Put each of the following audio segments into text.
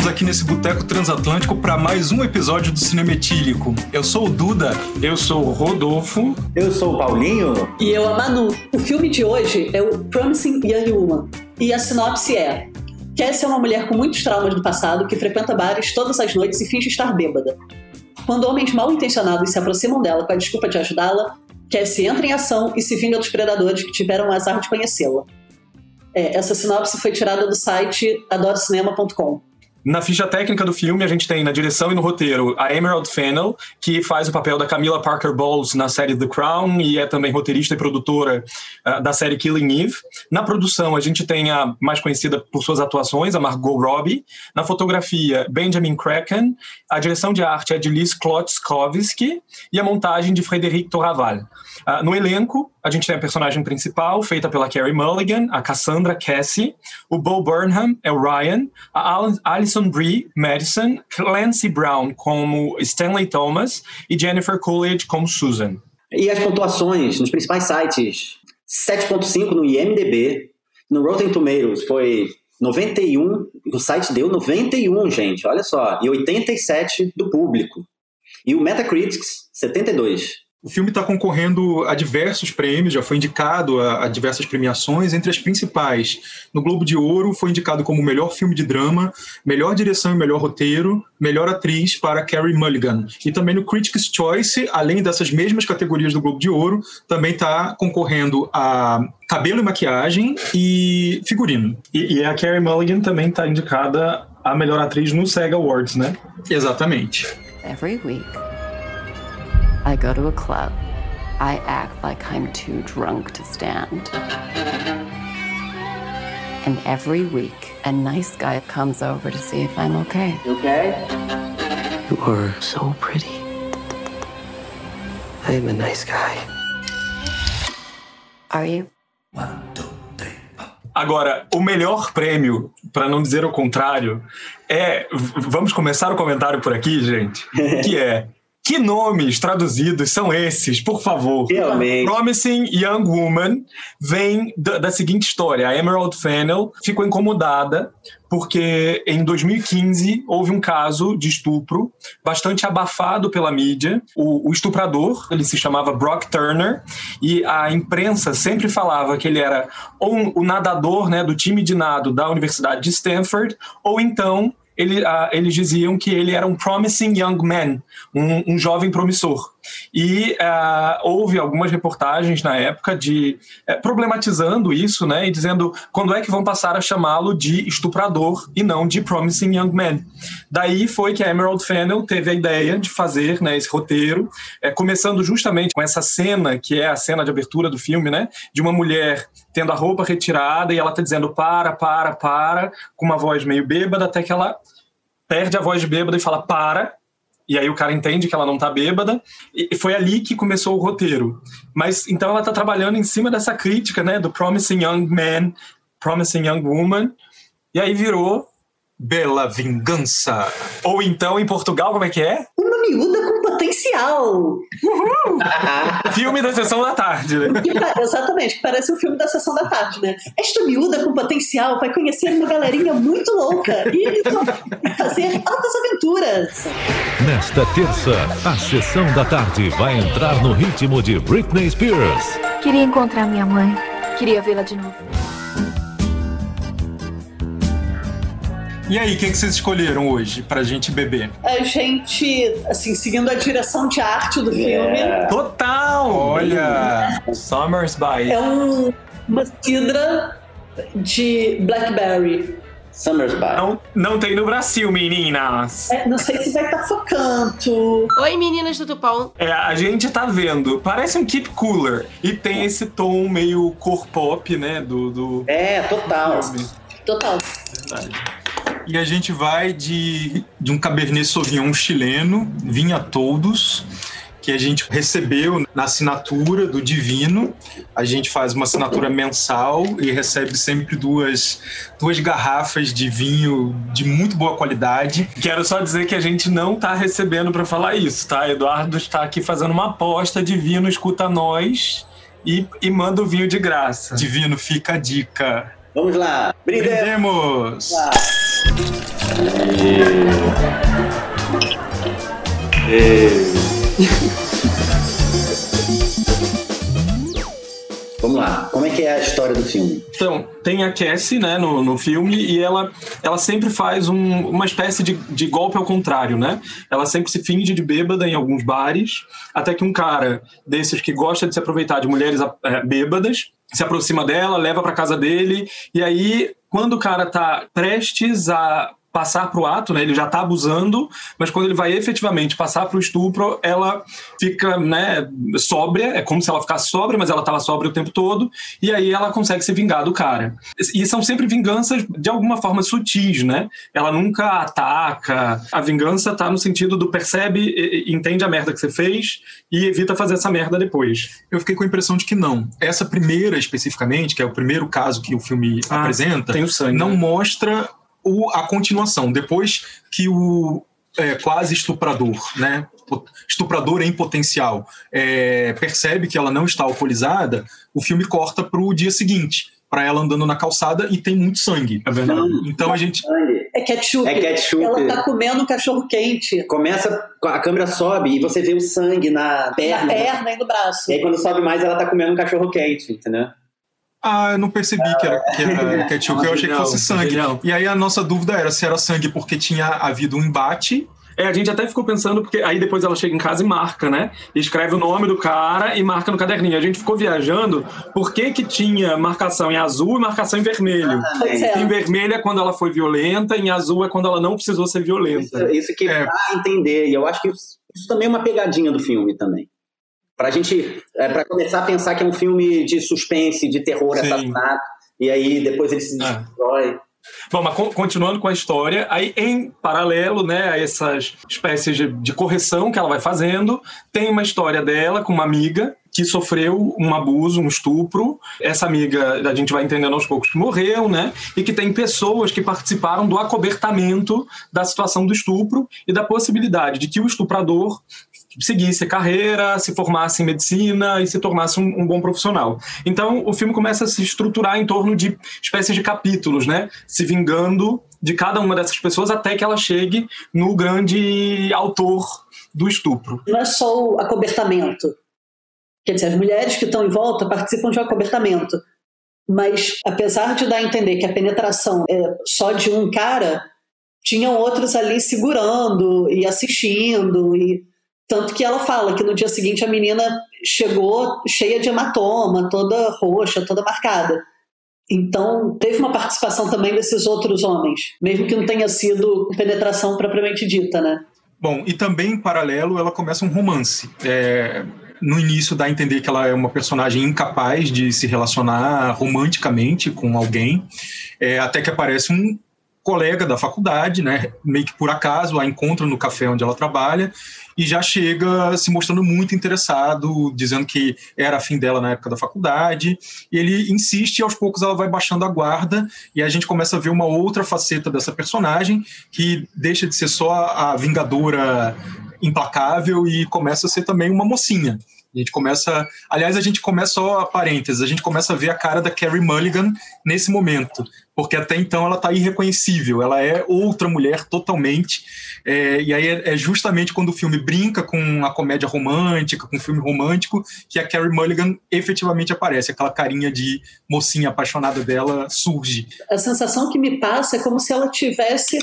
estamos aqui nesse Boteco Transatlântico para mais um episódio do Cinema Etílico. Eu sou o Duda. Eu sou o Rodolfo. Eu sou o Paulinho. E eu a Manu. O filme de hoje é o Promising Young Woman. E a sinopse é: Cassie é uma mulher com muitos traumas do passado que frequenta bares todas as noites e finge estar bêbada. Quando homens mal intencionados se aproximam dela com a desculpa de ajudá-la, Cassie entra em ação e se vinga dos predadores que tiveram o azar de conhecê-la. É, essa sinopse foi tirada do site adorocinema.com. Na ficha técnica do filme, a gente tem na direção e no roteiro a Emerald Fennell, que faz o papel da Camila Parker Bowles na série The Crown e é também roteirista e produtora uh, da série Killing Eve. Na produção, a gente tem a mais conhecida por suas atuações, a Margot Robbie. Na fotografia, Benjamin Kraken. A direção de arte é de Liz Klotzkowski e a montagem de Frédéric Toraval. Uh, no elenco, a gente tem a personagem principal, feita pela Carrie Mulligan, a Cassandra Cassie. O Bo Burnham é o Ryan. A Alison Brie Madison. Clancy Brown como Stanley Thomas. E Jennifer Coolidge como Susan. E as pontuações nos principais sites: 7,5 no IMDb. No Rotten Tomatoes foi 91. O site deu 91, gente, olha só. E 87 do público. E o Metacritics, 72. O filme está concorrendo a diversos prêmios, já foi indicado a, a, diversas premiações, entre as principais. No Globo de Ouro foi indicado como melhor filme de drama, melhor direção e melhor roteiro, melhor atriz para Carrie Mulligan. E também no Critics' Choice, além dessas mesmas categorias do Globo de Ouro, também está concorrendo a cabelo e maquiagem e figurino. E, e a Carrie Mulligan também está indicada a melhor atriz no SEG Awards, né? Exatamente. Every week. I go to a club. I act like I'm too drunk to stand. And every week, a nice guy comes over to see if I'm okay. You okay? You are so pretty. I am a nice guy. Are you? One, two, three, Agora, o melhor prêmio, para não dizer o contrário, é. Vamos começar o comentário por aqui, gente. Que é que nomes traduzidos são esses, por favor? Realmente. Promising Young Woman vem da, da, seguinte história. A Emerald Fennell ficou incomodada porque em 2015 houve um caso de estupro bastante abafado pela mídia. O, o estuprador, ele se chamava Brock Turner, e a imprensa sempre falava que ele era ou o nadador né, do time de nado da Universidade de Stanford, ou então ele, uh, eles diziam que ele era um promising young man, um, um jovem promissor. E uh, houve algumas reportagens na época de uh, problematizando isso, né, e dizendo quando é que vão passar a chamá-lo de estuprador e não de promising young man. Daí foi que a Emerald Fennell teve a ideia de fazer né, esse roteiro, é, começando justamente com essa cena que é a cena de abertura do filme, né, de uma mulher tendo a roupa retirada e ela tá dizendo para, para, para, com uma voz meio bêbada, até que ela perde a voz de bêbada e fala para, e aí o cara entende que ela não tá bêbada, e foi ali que começou o roteiro. Mas então ela tá trabalhando em cima dessa crítica, né, do Promising Young Man, Promising Young Woman, e aí virou Bela Vingança. Ou então, em Portugal, como é que é? Uma miúda com potencial. Uhul! filme da sessão da tarde, né? Que, exatamente, que parece um filme da sessão da tarde, né? Esta miúda com potencial vai conhecer uma galerinha muito louca e fazer altas aventuras. Nesta terça, a sessão da tarde vai entrar no ritmo de Britney Spears. Queria encontrar minha mãe. Queria vê-la de novo. E aí, o que, que vocês escolheram hoje pra gente beber? A gente, assim, seguindo a direção de arte do Yeah. filme. Total! Olha! Summers by. É um, uma cidra de blackberry. Summer's By. Não, não tem no Brasil, meninas. É, não sei se vai estar focando. Oi, meninas do Tupão. É, a gente tá vendo. Parece um Keep Cooler. E tem esse tom meio cor pop, né? Do. do É, total. filme. Total. Verdade. E a gente vai de, de um Cabernet Sauvignon chileno, Vinha Todos, que a gente recebeu na assinatura do Divino. A gente faz uma assinatura mensal e recebe sempre duas, duas garrafas de vinho de muito boa qualidade. Quero só dizer que a gente não está recebendo para falar isso, tá? Eduardo está aqui fazendo uma aposta. Divino escuta nós e, e manda o vinho de graça. Divino, fica a dica. Vamos lá. Brindemos. Brindemos! Ah. E... Vamos lá. Como é que é a história do filme? Então, tem a Cassie, né, no, no filme, e ela, ela sempre faz um, uma espécie de, de golpe ao contrário, né? Ela sempre se finge de bêbada em alguns bares, até que um cara desses que gosta de se aproveitar de mulheres é, bêbadas se aproxima dela, leva para casa dele, e aí, quando o cara tá prestes a passar para o ato, né? Ele já está abusando, mas quando ele vai efetivamente passar para o estupro, ela fica, né, sóbria, é como se ela ficasse sóbria, mas ela estava sóbria o tempo todo, e aí ela consegue se vingar do cara. E são sempre vinganças de alguma forma sutis, né? Ela nunca ataca. A vingança está no sentido do percebe, entende a merda que você fez e evita fazer essa merda depois. Eu fiquei com a impressão de que não. Essa primeira especificamente, que é o primeiro caso que o filme ah, apresenta, sangue, não né? mostra o, a continuação. Depois que o é, quase estuprador, né? Estuprador em potencial é, percebe que ela não está alcoolizada, o filme corta para o dia seguinte, para ela andando na calçada e tem muito sangue. É verdade. Então a gente. É ketchup. É ketchup. Ela tá comendo um cachorro quente. Começa, a câmera sobe e você vê o sangue na perna. Na perna e no braço. E aí quando sobe mais, ela tá comendo um cachorro quente, entendeu? Ah, eu não percebi que era, que era ketchup, eu achei que fosse sangue. Não. E aí a nossa dúvida era se era sangue porque tinha havido um embate. É, a gente até ficou pensando, porque aí depois ela chega em casa e marca, né? Escreve o nome do cara e marca no caderninho. A gente ficou viajando por que que tinha marcação em azul e marcação em vermelho. Pois é. Em vermelho é quando ela foi violenta, em azul é quando ela não precisou ser violenta. Isso, isso que É. dá a entender. E eu acho que isso, isso também é uma pegadinha do filme também. Pra gente, é, pra começar a pensar que é um filme de suspense, de terror, Sim. assassinato. E aí depois ele se Ah. destrói. Bom, mas con- continuando com a história, aí em paralelo, né, a essas espécies de, de correção que ela vai fazendo, tem uma história dela com uma amiga que sofreu um abuso, um estupro. Essa amiga, a gente vai entendendo aos poucos que morreu, né? E que tem pessoas que participaram do acobertamento da situação do estupro e da possibilidade de que o estuprador seguisse carreira, se formasse em medicina e se tornasse um, um bom profissional. Então, o filme começa a se estruturar em torno de espécies de capítulos, né? Se vingando de cada uma dessas pessoas até que ela chegue no grande autor do estupro. Não é só o acobertamento. Quer dizer, as mulheres que estão em volta participam de um acobertamento. Mas, apesar de dar a entender que a penetração é só de um cara, tinham outros ali segurando e assistindo. E tanto que ela fala que no dia seguinte a menina chegou cheia de hematoma, toda roxa, toda marcada. Então, teve uma participação também desses outros homens, mesmo que não tenha sido penetração propriamente dita, né? Bom, e também em paralelo ela começa um romance. É, no início dá a entender que ela é uma personagem incapaz de se relacionar romanticamente com alguém, é, até que aparece um colega da faculdade, né, meio que por acaso, a encontra no café onde ela trabalha e já chega se mostrando muito interessado, dizendo que era afim dela na época da faculdade. E ele insiste e aos poucos ela vai baixando a guarda e a gente começa a ver uma outra faceta dessa personagem que deixa de ser só a vingadora implacável e começa a ser também uma mocinha. A gente começa. Aliás, a gente começa só parênteses, a gente começa a ver a cara da Carrie Mulligan nesse momento, porque até então ela está irreconhecível, ela é outra mulher totalmente. É, e aí é, é justamente quando o filme brinca com a comédia romântica, com o filme romântico, que a Carrie Mulligan efetivamente aparece, aquela carinha de mocinha apaixonada dela surge. A sensação que me passa é como se ela tivesse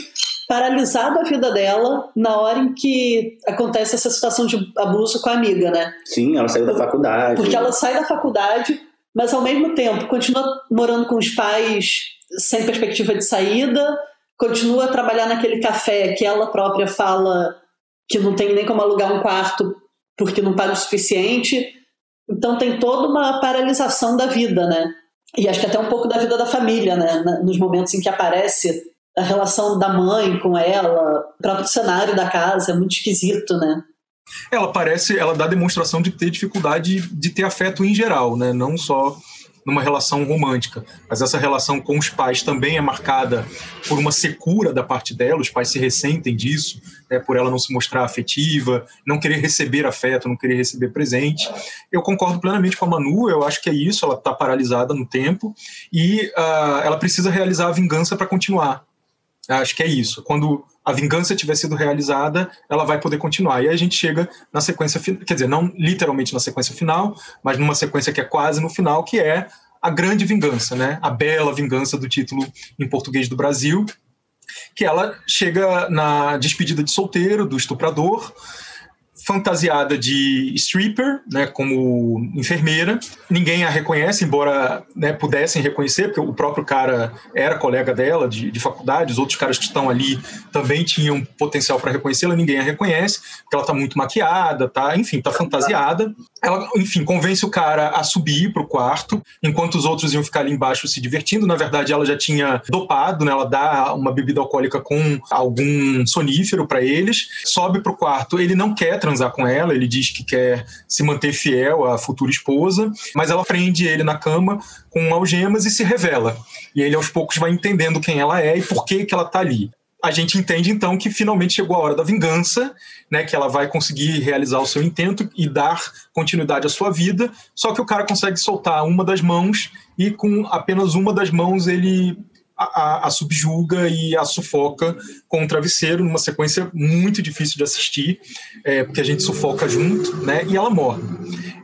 paralisado a vida dela na hora em que acontece essa situação de abuso com a amiga, né? Sim, ela saiu da faculdade. Porque ela sai da faculdade, mas ao mesmo tempo continua morando com os pais sem perspectiva de saída, continua a trabalhar naquele café que ela própria fala que não tem nem como alugar um quarto porque não paga o suficiente. Então tem toda uma paralisação da vida, né? E acho que até um pouco da vida da família, né? Nos momentos em que aparece a relação da mãe com ela, o próprio cenário da casa, é muito esquisito, né? Ela parece, ela dá demonstração de ter dificuldade de ter afeto em geral, né? Não só numa relação romântica, mas essa relação com os pais também é marcada por uma secura da parte dela, os pais se ressentem disso, né, por ela não se mostrar afetiva, não querer receber afeto, não querer receber presente. Eu concordo plenamente com a Manu, eu acho que é isso, ela está paralisada no tempo e uh, ela precisa realizar a vingança para continuar. Acho que é isso. Quando a vingança tiver sido realizada, ela vai poder continuar. E aí a gente chega na sequência, quer dizer, não literalmente na sequência final, mas numa sequência que é quase no final, que é a grande vingança, né? A bela vingança do título em português do Brasil, que ela chega na despedida de solteiro do estuprador, fantasiada de stripper, né, como enfermeira. Ninguém a reconhece, embora né, pudessem reconhecer, porque o próprio cara era colega dela de, de faculdade, os outros caras que estão ali também tinham potencial para reconhecê-la, ninguém a reconhece, porque ela está muito maquiada, tá, enfim, está fantasiada. Ela, enfim, convence o cara a subir para o quarto, enquanto os outros iam ficar ali embaixo se divertindo. Na verdade, ela já tinha dopado, né, ela dá uma bebida alcoólica com algum sonífero para eles, sobe para o quarto, ele não quer transar com ela, ele diz que quer se manter fiel à futura esposa, mas ela prende ele na cama com algemas e se revela. E ele aos poucos vai entendendo quem ela é e por que, que ela está ali a gente entende então que finalmente chegou a hora da vingança, né, que ela vai conseguir realizar o seu intento e dar continuidade à sua vida. Só que o cara consegue soltar uma das mãos e com apenas uma das mãos ele a, a, subjuga e a sufoca com o travesseiro, numa sequência muito difícil de assistir, é, porque a gente sufoca junto, né? E ela morre.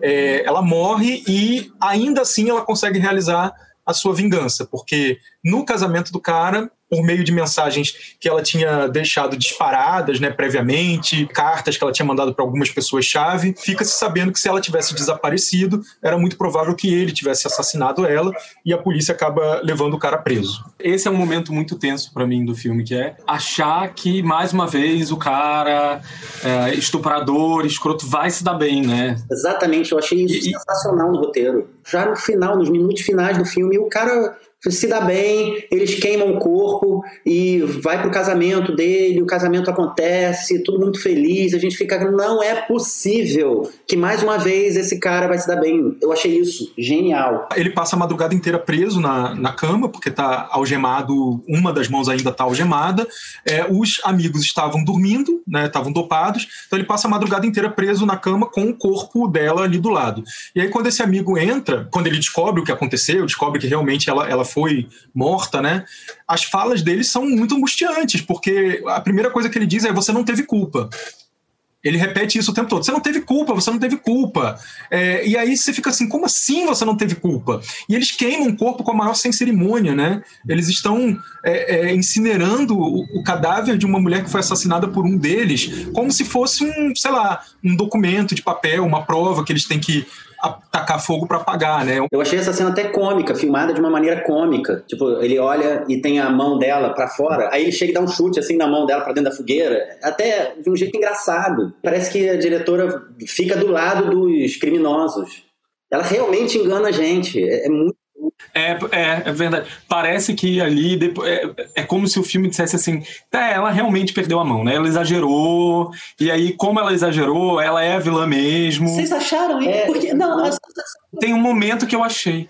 É, ela morre e ainda assim ela consegue realizar a sua vingança, porque no casamento do cara por meio de mensagens que ela tinha deixado disparadas, né, previamente, cartas que ela tinha mandado para algumas pessoas-chave, fica-se sabendo que se ela tivesse desaparecido, era muito provável que ele tivesse assassinado ela e a polícia acaba levando o cara preso. Esse é um momento muito tenso para mim do filme, que é achar que, mais uma vez, o cara é, estuprador, escroto, vai se dar bem, né? Exatamente, eu achei isso e, sensacional no roteiro. Já no final, nos minutos finais do filme, o cara se dá bem, eles queimam o corpo e vai pro casamento dele, o casamento acontece, tudo muito feliz, a gente fica, não é possível que mais uma vez esse cara vai se dar bem. Eu achei isso genial. Ele passa a madrugada inteira preso na, na cama, porque tá algemado, uma das mãos ainda tá algemada, é, os amigos estavam dormindo, né, estavam dopados, então ele passa a madrugada inteira preso na cama com o corpo dela ali do lado. E aí quando esse amigo entra, quando ele descobre o que aconteceu, descobre que realmente ela, ela foi morta, né? As falas dele são muito angustiantes, porque a primeira coisa que ele diz é: você não teve culpa. Ele repete isso o tempo todo. Você não teve culpa, você não teve culpa. É, e aí você fica assim, como assim você não teve culpa? E eles queimam o corpo com a maior sem cerimônia, né? Eles estão é, é, incinerando o, o, cadáver de uma mulher que foi assassinada por um deles, como se fosse um, sei lá, um documento de papel, uma prova que eles têm que tacar fogo para apagar, né? Eu achei essa cena até cômica, filmada de uma maneira cômica. Tipo, ele olha e tem a mão dela para fora, aí ele chega e dá um chute assim na mão dela para dentro da fogueira, até de um jeito engraçado. Parece que a diretora fica do lado dos criminosos. Ela realmente engana a gente. É, é muito é, é, é, verdade. Parece que ali depois, é, é, como se o filme dissesse assim: tá, ela realmente perdeu a mão, né? Ela exagerou, e aí, como ela exagerou, ela é a vilã mesmo. Vocês acharam isso? É, Porque, não, mas... Tem um momento que eu achei.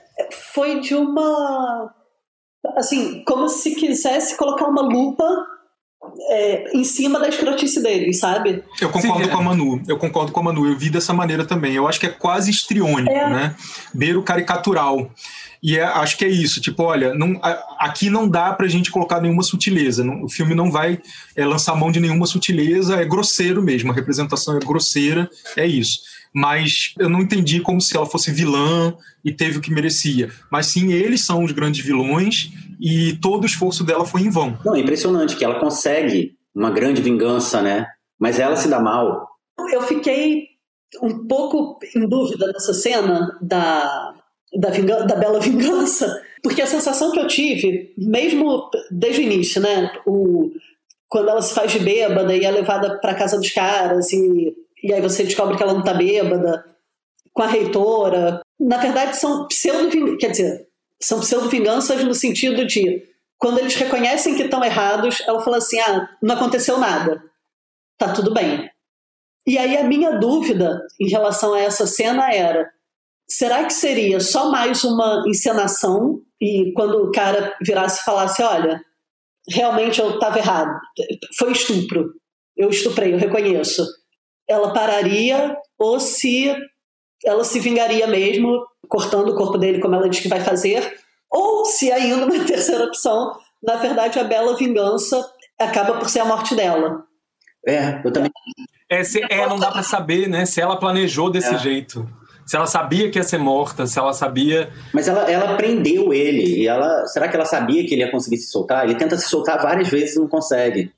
Foi de uma. Assim, como se quisesse colocar uma lupa é, em cima da escrotice dele, sabe? Eu concordo Sim, com a Manu. Eu concordo com a Manu. Eu vi dessa maneira também. Eu acho que é quase histriônico, é. né? Beiro caricatural. E é, acho que é isso, tipo, olha, não, aqui não dá pra gente colocar nenhuma sutileza. Não, o filme não vai é, lançar mão de nenhuma sutileza, é grosseiro mesmo, a representação é grosseira, é isso. Mas eu não entendi como se ela fosse vilã e teve o que merecia. Mas sim, eles são os grandes vilões e todo o esforço dela foi em vão. Não, é impressionante que ela consegue uma grande vingança, né? Mas ela se dá mal. Eu fiquei um pouco em dúvida nessa cena da da, da Bela Vingança, porque a sensação que eu tive, mesmo desde o início, né, o, quando ela se faz de bêbada e é levada para casa dos caras e, e aí você descobre que ela não tá bêbada, com a reitora, na verdade são pseudo quer dizer, são pseudo-vinganças no sentido de quando eles reconhecem que estão errados, ela fala assim: ah, não aconteceu nada, tá tudo bem. E aí a minha dúvida em relação a essa cena era: será que seria só mais uma encenação e quando o cara virasse e falasse, olha, realmente eu estava errado, foi estupro, eu estuprei, eu reconheço, ela pararia ou se ela se vingaria mesmo, cortando o corpo dele como ela diz que vai fazer, ou se ainda uma terceira opção, na verdade a bela vingança acaba por ser a morte dela. É, eu também. É, se, é não dá para saber, né? Se ela planejou desse é. jeito. Se ela sabia que ia ser morta, se ela sabia. Mas ela, ela prendeu ele. E ela. Será que ela sabia que ele ia conseguir se soltar? Ele tenta se soltar várias vezes e não consegue.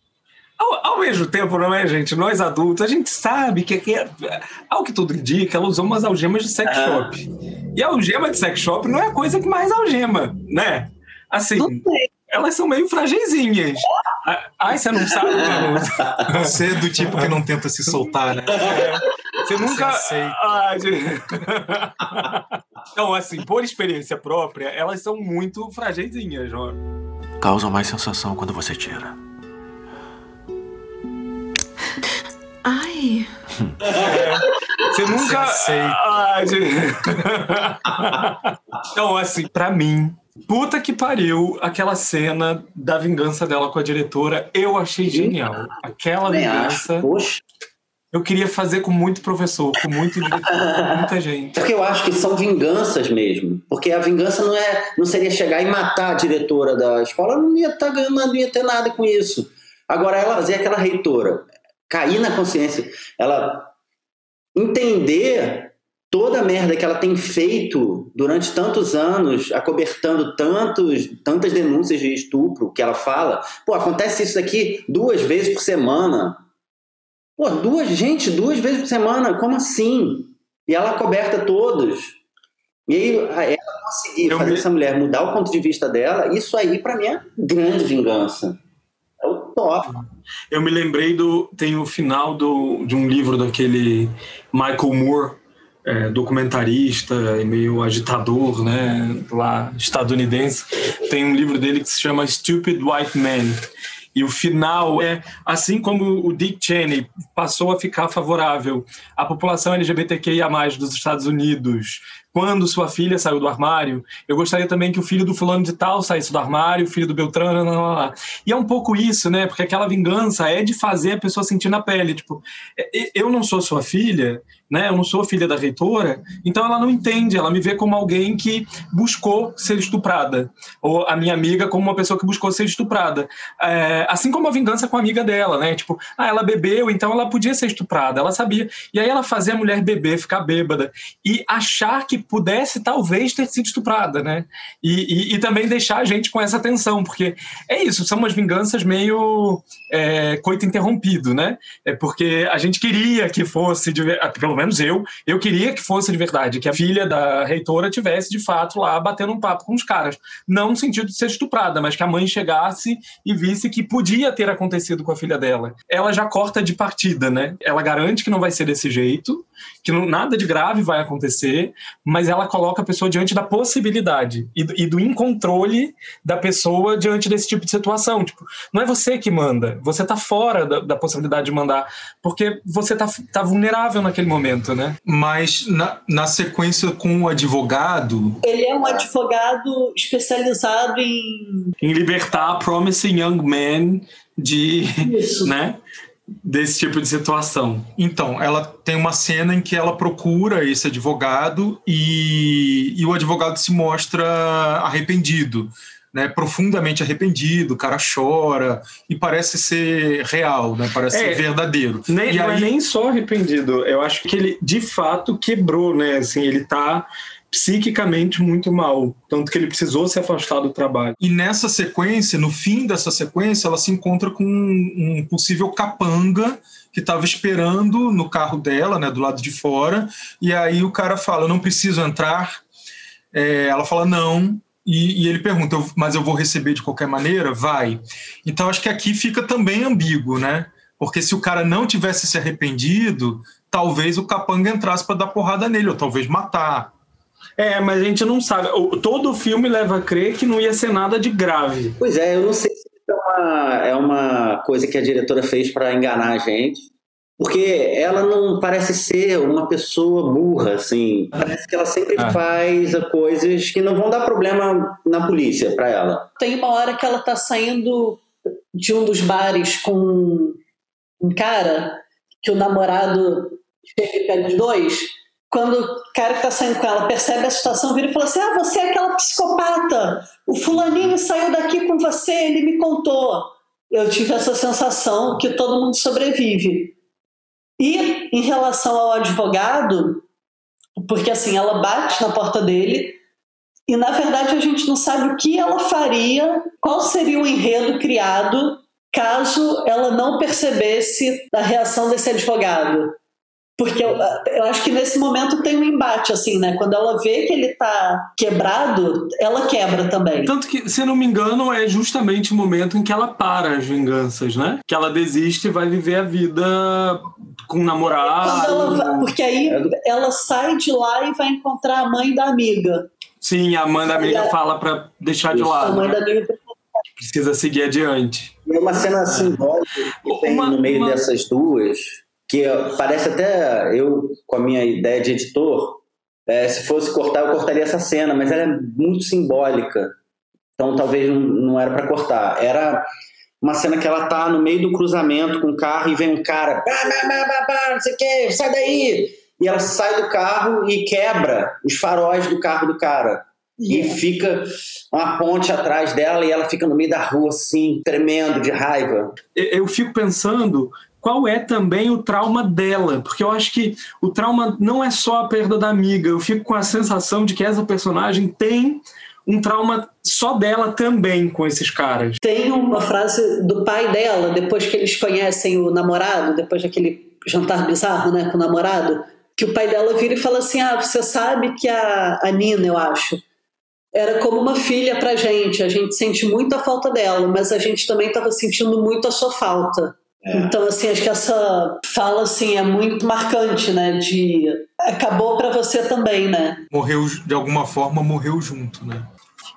Ao, ao, mesmo tempo, não é, gente? Nós adultos, a gente sabe que, que ao que tudo indica, ela usou umas algemas de sex shop. E a algema de sex shop não é a coisa que mais algema, né? Assim, elas são meio fragizinhas. Ai, você não sabe. Você é do tipo que não tenta se soltar, né? Você nunca. Você Ai, Então, assim, por experiência própria, elas são muito fragizinhas, João. Causam mais sensação quando você tira. Ai. É, você nunca. Ai, então, assim, pra mim, Puta que pariu, aquela cena da vingança dela com a diretora, eu achei genial. Aquela vingança. Eu queria fazer com muito professor, com muito diretor, com muita gente. Porque eu acho que são vinganças mesmo. Porque a vingança não é, não seria chegar e matar a diretora da escola, não ia estar tá ganhando, não ia ter nada com isso. Agora ela fazer aquela reitora cair na consciência, ela entender toda a merda que ela tem feito durante tantos anos, acobertando tantos, tantas denúncias de estupro que ela fala. Pô, acontece isso aqui duas vezes por semana. Pô, duas, gente, duas vezes por semana, como assim? E ela coberta todos. E aí, ela conseguir fazer essa mulher mudar o ponto de vista dela, isso aí, para mim, é grande vingança. É o top. Eu me lembrei do. Tem o final do, de um livro daquele Michael Moore, é, documentarista e meio agitador, né, lá estadunidense, tem um livro dele que se chama Stupid White Man. E o final é assim como o Dick Cheney passou a ficar favorável à população LGBTQIA+ dos Estados Unidos, quando sua filha saiu do armário, eu gostaria também que o filho do fulano de tal saísse do armário, o filho do Beltrano, lá, lá, lá. E é um pouco isso, né? Porque aquela vingança é de fazer a pessoa sentir na pele, tipo, eu não sou sua filha, né? Eu não sou filha da reitora, então ela não entende, ela me vê como alguém que buscou ser estuprada, ou a minha amiga como uma pessoa que buscou ser estuprada. É, assim como a vingança com a amiga dela, né? Tipo, ah, ela bebeu, então ela podia ser estuprada, ela sabia. E aí ela fazia a mulher beber, ficar bêbada e achar que pudesse talvez ter sido estuprada, né? E, e, e, também deixar a gente com essa tensão, porque é isso, são umas vinganças meio é, coito interrompido, né? É porque a gente queria que fosse, pelo menos eu, eu queria que fosse de verdade, que a filha da reitora tivesse de fato lá batendo um papo com os caras. Não no sentido de ser estuprada, mas que a mãe chegasse e visse que podia ter acontecido com a filha dela. Ela já corta de partida, né? Ela garante que não vai ser desse jeito, que não, nada de grave vai acontecer, mas ela coloca a pessoa diante da possibilidade e, e do incontrole da pessoa diante desse tipo de situação. Tipo, não é você que manda, você está fora da, da, possibilidade de mandar, porque você está tá vulnerável naquele momento, né? Mas na, na sequência com o advogado. Ele é um advogado especializado em. Em libertar promising young men de. Isso. Né? Desse tipo de situação. Então, ela tem uma cena em que ela procura esse advogado e, e o advogado se mostra arrependido. Né, profundamente arrependido, o cara chora e parece ser real, né, parece é, ser verdadeiro. Nem, e não é aí... é nem só arrependido, eu acho que ele de fato quebrou, né, assim, ele tá psiquicamente muito mal, tanto que ele precisou se afastar do trabalho. E nessa sequência, no fim dessa sequência, ela se encontra com um, possível capanga que estava esperando no carro dela, né, do lado de fora, e aí o cara fala: "Eu não preciso entrar". É, ela fala: "Não". E, e ele pergunta: "Mas eu vou receber de qualquer maneira?". Vai. Então acho que aqui fica também ambíguo, né? Porque se o cara não tivesse se arrependido, talvez o capanga entrasse para dar porrada nele, ou talvez matar. É, mas a gente não sabe. Todo o filme leva a crer que não ia ser nada de grave. Pois é, eu não sei se é uma, é uma coisa que a diretora fez para enganar a gente. Porque ela não parece ser uma pessoa burra, assim. Parece que ela sempre ah. faz coisas que não vão dar problema na polícia para ela. Tem uma hora que ela tá saindo de um dos bares com um cara que o namorado chega e pega os dois. Quando o cara que tá saindo com ela percebe a situação, vira e fala assim: Ah, você é aquela psicopata. O fulaninho saiu daqui com você, ele me contou. Eu tive essa sensação que todo mundo sobrevive. E em relação ao advogado, porque assim, ela bate na porta dele e na verdade a gente não sabe o que ela faria, qual seria o enredo criado caso ela não percebesse a reação desse advogado. Porque eu, eu, acho que nesse momento tem um embate, assim, né? Quando ela vê que ele tá quebrado, ela quebra também. Tanto que, se não me engano, é justamente o momento em que ela para as vinganças, né? Que ela desiste e vai viver a vida com o namorado. Vai, porque aí ela sai de lá e vai encontrar a mãe da amiga. Sim, a mãe da amiga fala para deixar de lado. A mãe da amiga precisa seguir adiante. E uma cena simbólica que tem uma, no meio uma... dessas duas que parece até eu com a minha ideia de editor, é, se fosse cortar, eu cortaria essa cena, mas ela é muito simbólica. Então talvez não, não era para cortar. Era uma cena que ela tá no meio do cruzamento com o carro e vem um cara, bah, bah, bah, bah, não sei o que, sai daí! E ela sai do carro e quebra os faróis do carro do cara. Yeah. E fica uma ponte atrás dela e ela fica no meio da rua, assim, tremendo de raiva. Eu fico pensando qual é também o trauma dela, porque eu acho que o trauma não é só a perda da amiga, eu fico com a sensação de que essa personagem tem um trauma só dela também com esses caras. Tem uma frase do pai dela, depois que eles conhecem o namorado, depois daquele jantar bizarro né, com o namorado, que o pai dela vira e fala assim: Ah, você sabe que a, a Nina, eu acho, era como uma filha pra gente, a gente sente muito a falta dela, mas a gente também estava sentindo muito a sua falta. É. Então, assim, acho que essa fala, assim, é muito marcante, né? De acabou para você também, né? Morreu, de alguma forma, morreu junto, né?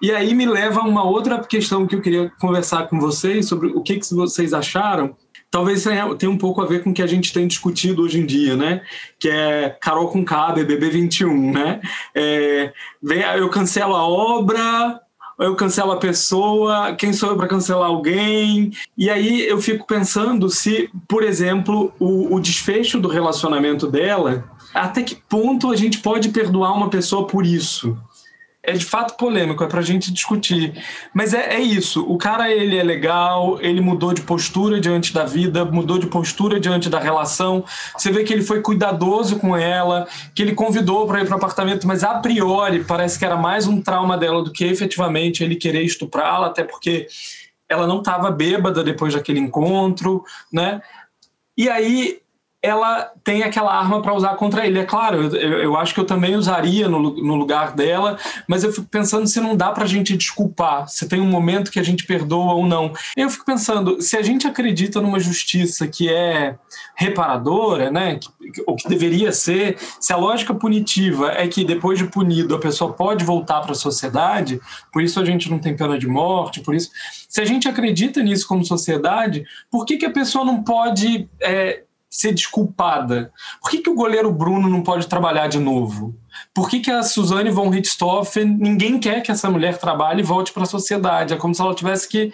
E aí me leva a uma outra questão que eu queria conversar com vocês sobre o que, que vocês acharam. Talvez tenha um pouco a ver com o que a gente tem discutido hoje em dia, né? Que é Carol com K, BBB 21, né? É, vem, eu cancelo a obra, eu cancelo a pessoa, quem sou eu para cancelar alguém? E aí eu fico pensando se, por exemplo, o, o desfecho do relacionamento dela, até que ponto a gente pode perdoar uma pessoa por isso? É de fato polêmico, é pra gente discutir. Mas é, é, isso, o cara ele é legal, ele mudou de postura diante da vida, mudou de postura diante da relação. Você vê que ele foi cuidadoso com ela, que ele convidou para ir pro apartamento, mas a priori parece que era mais um trauma dela do que efetivamente ele querer estuprá-la, até porque ela não estava bêbada depois daquele encontro, né? E aí ela tem aquela arma para usar contra ele. É claro, eu, eu, acho que eu também usaria no, no lugar dela, mas eu fico pensando se não dá para a gente desculpar, se tem um momento que a gente perdoa ou não. Eu fico pensando, se a gente acredita numa justiça que é reparadora, né, que, ou que deveria ser, se a lógica punitiva é que depois de punido a pessoa pode voltar para a sociedade, por isso a gente não tem pena de morte, por isso. Se a gente acredita nisso como sociedade, por que, que a pessoa não pode. É, ser desculpada? Por que, que o goleiro Bruno não pode trabalhar de novo? Por que, que a Suzane von Richthofen, ninguém quer que essa mulher trabalhe e volte para a sociedade? É como se ela tivesse que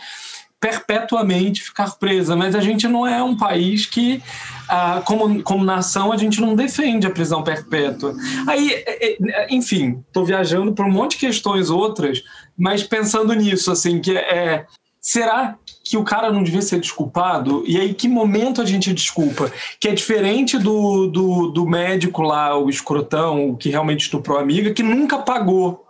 perpetuamente ficar presa, mas a gente não é um país que, ah, como, como nação, a gente não defende a prisão perpétua. Aí, é, é, enfim, estou viajando para um monte de questões outras, mas pensando nisso, assim, que é, será que o cara não devia ser desculpado? E aí, que momento a gente desculpa? Que é diferente do, do, do médico lá, o escrotão, o que realmente estuprou a amiga, que nunca pagou.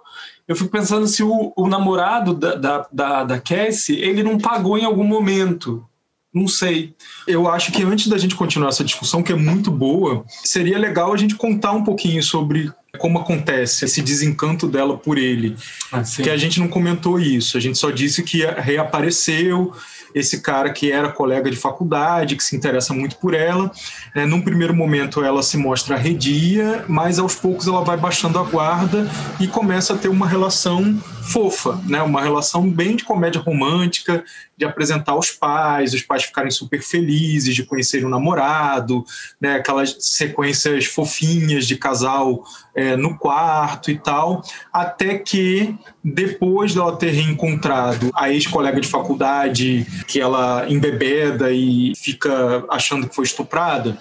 Eu fico pensando se o, o namorado da, da, da, da Cassie, ele não pagou em algum momento. Não sei. Eu acho que antes da gente continuar essa discussão, que é muito boa, seria legal a gente contar um pouquinho sobre como acontece esse desencanto dela por ele. Ah, que a gente não comentou isso, a gente só disse que reapareceu esse cara que era colega de faculdade, que se interessa muito por ela. É, num primeiro momento ela se mostra redia, mas aos poucos ela vai baixando a guarda e começa a ter uma relação fofa, né? Uma relação bem de comédia romântica, de apresentar os pais, os pais ficarem super felizes de conhecerem o namorado, né? Aquelas sequências fofinhas de casal é, no quarto e tal, até que depois dela ter reencontrado a ex-colega de faculdade, que ela embebeda e fica achando que foi estuprada,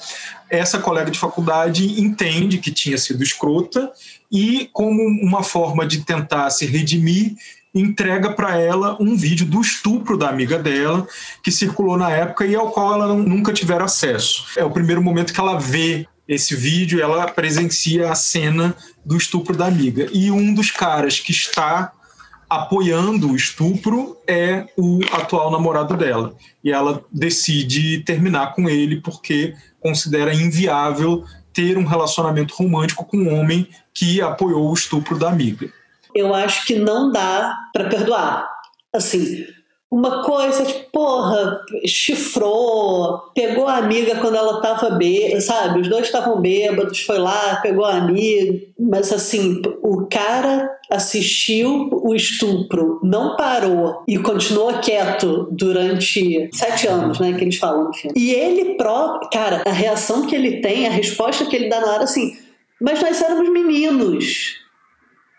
essa colega de faculdade entende que tinha sido escrota e, como uma forma de tentar se redimir, entrega para ela um vídeo do estupro da amiga dela, que circulou na época e ao qual ela não, nunca tivera acesso. É o primeiro momento que ela vê esse vídeo, ela presencia a cena do estupro da amiga. E um dos caras que está apoiando o estupro é o atual namorado dela. E ela decide terminar com ele porque considera inviável ter um relacionamento romântico com um homem que apoiou o estupro da amiga. Eu acho que não dá para perdoar. Assim, uma coisa tipo, porra, chifrou, pegou a amiga quando ela tava bêbada, sabe? Os dois estavam bêbados, foi lá, pegou a amiga. Mas assim, o cara assistiu o estupro, não parou e continuou quieto durante sete anos, né? Que eles falam no. E ele próprio, cara, a reação que ele tem, a resposta que ele dá na hora assim, mas nós éramos meninos.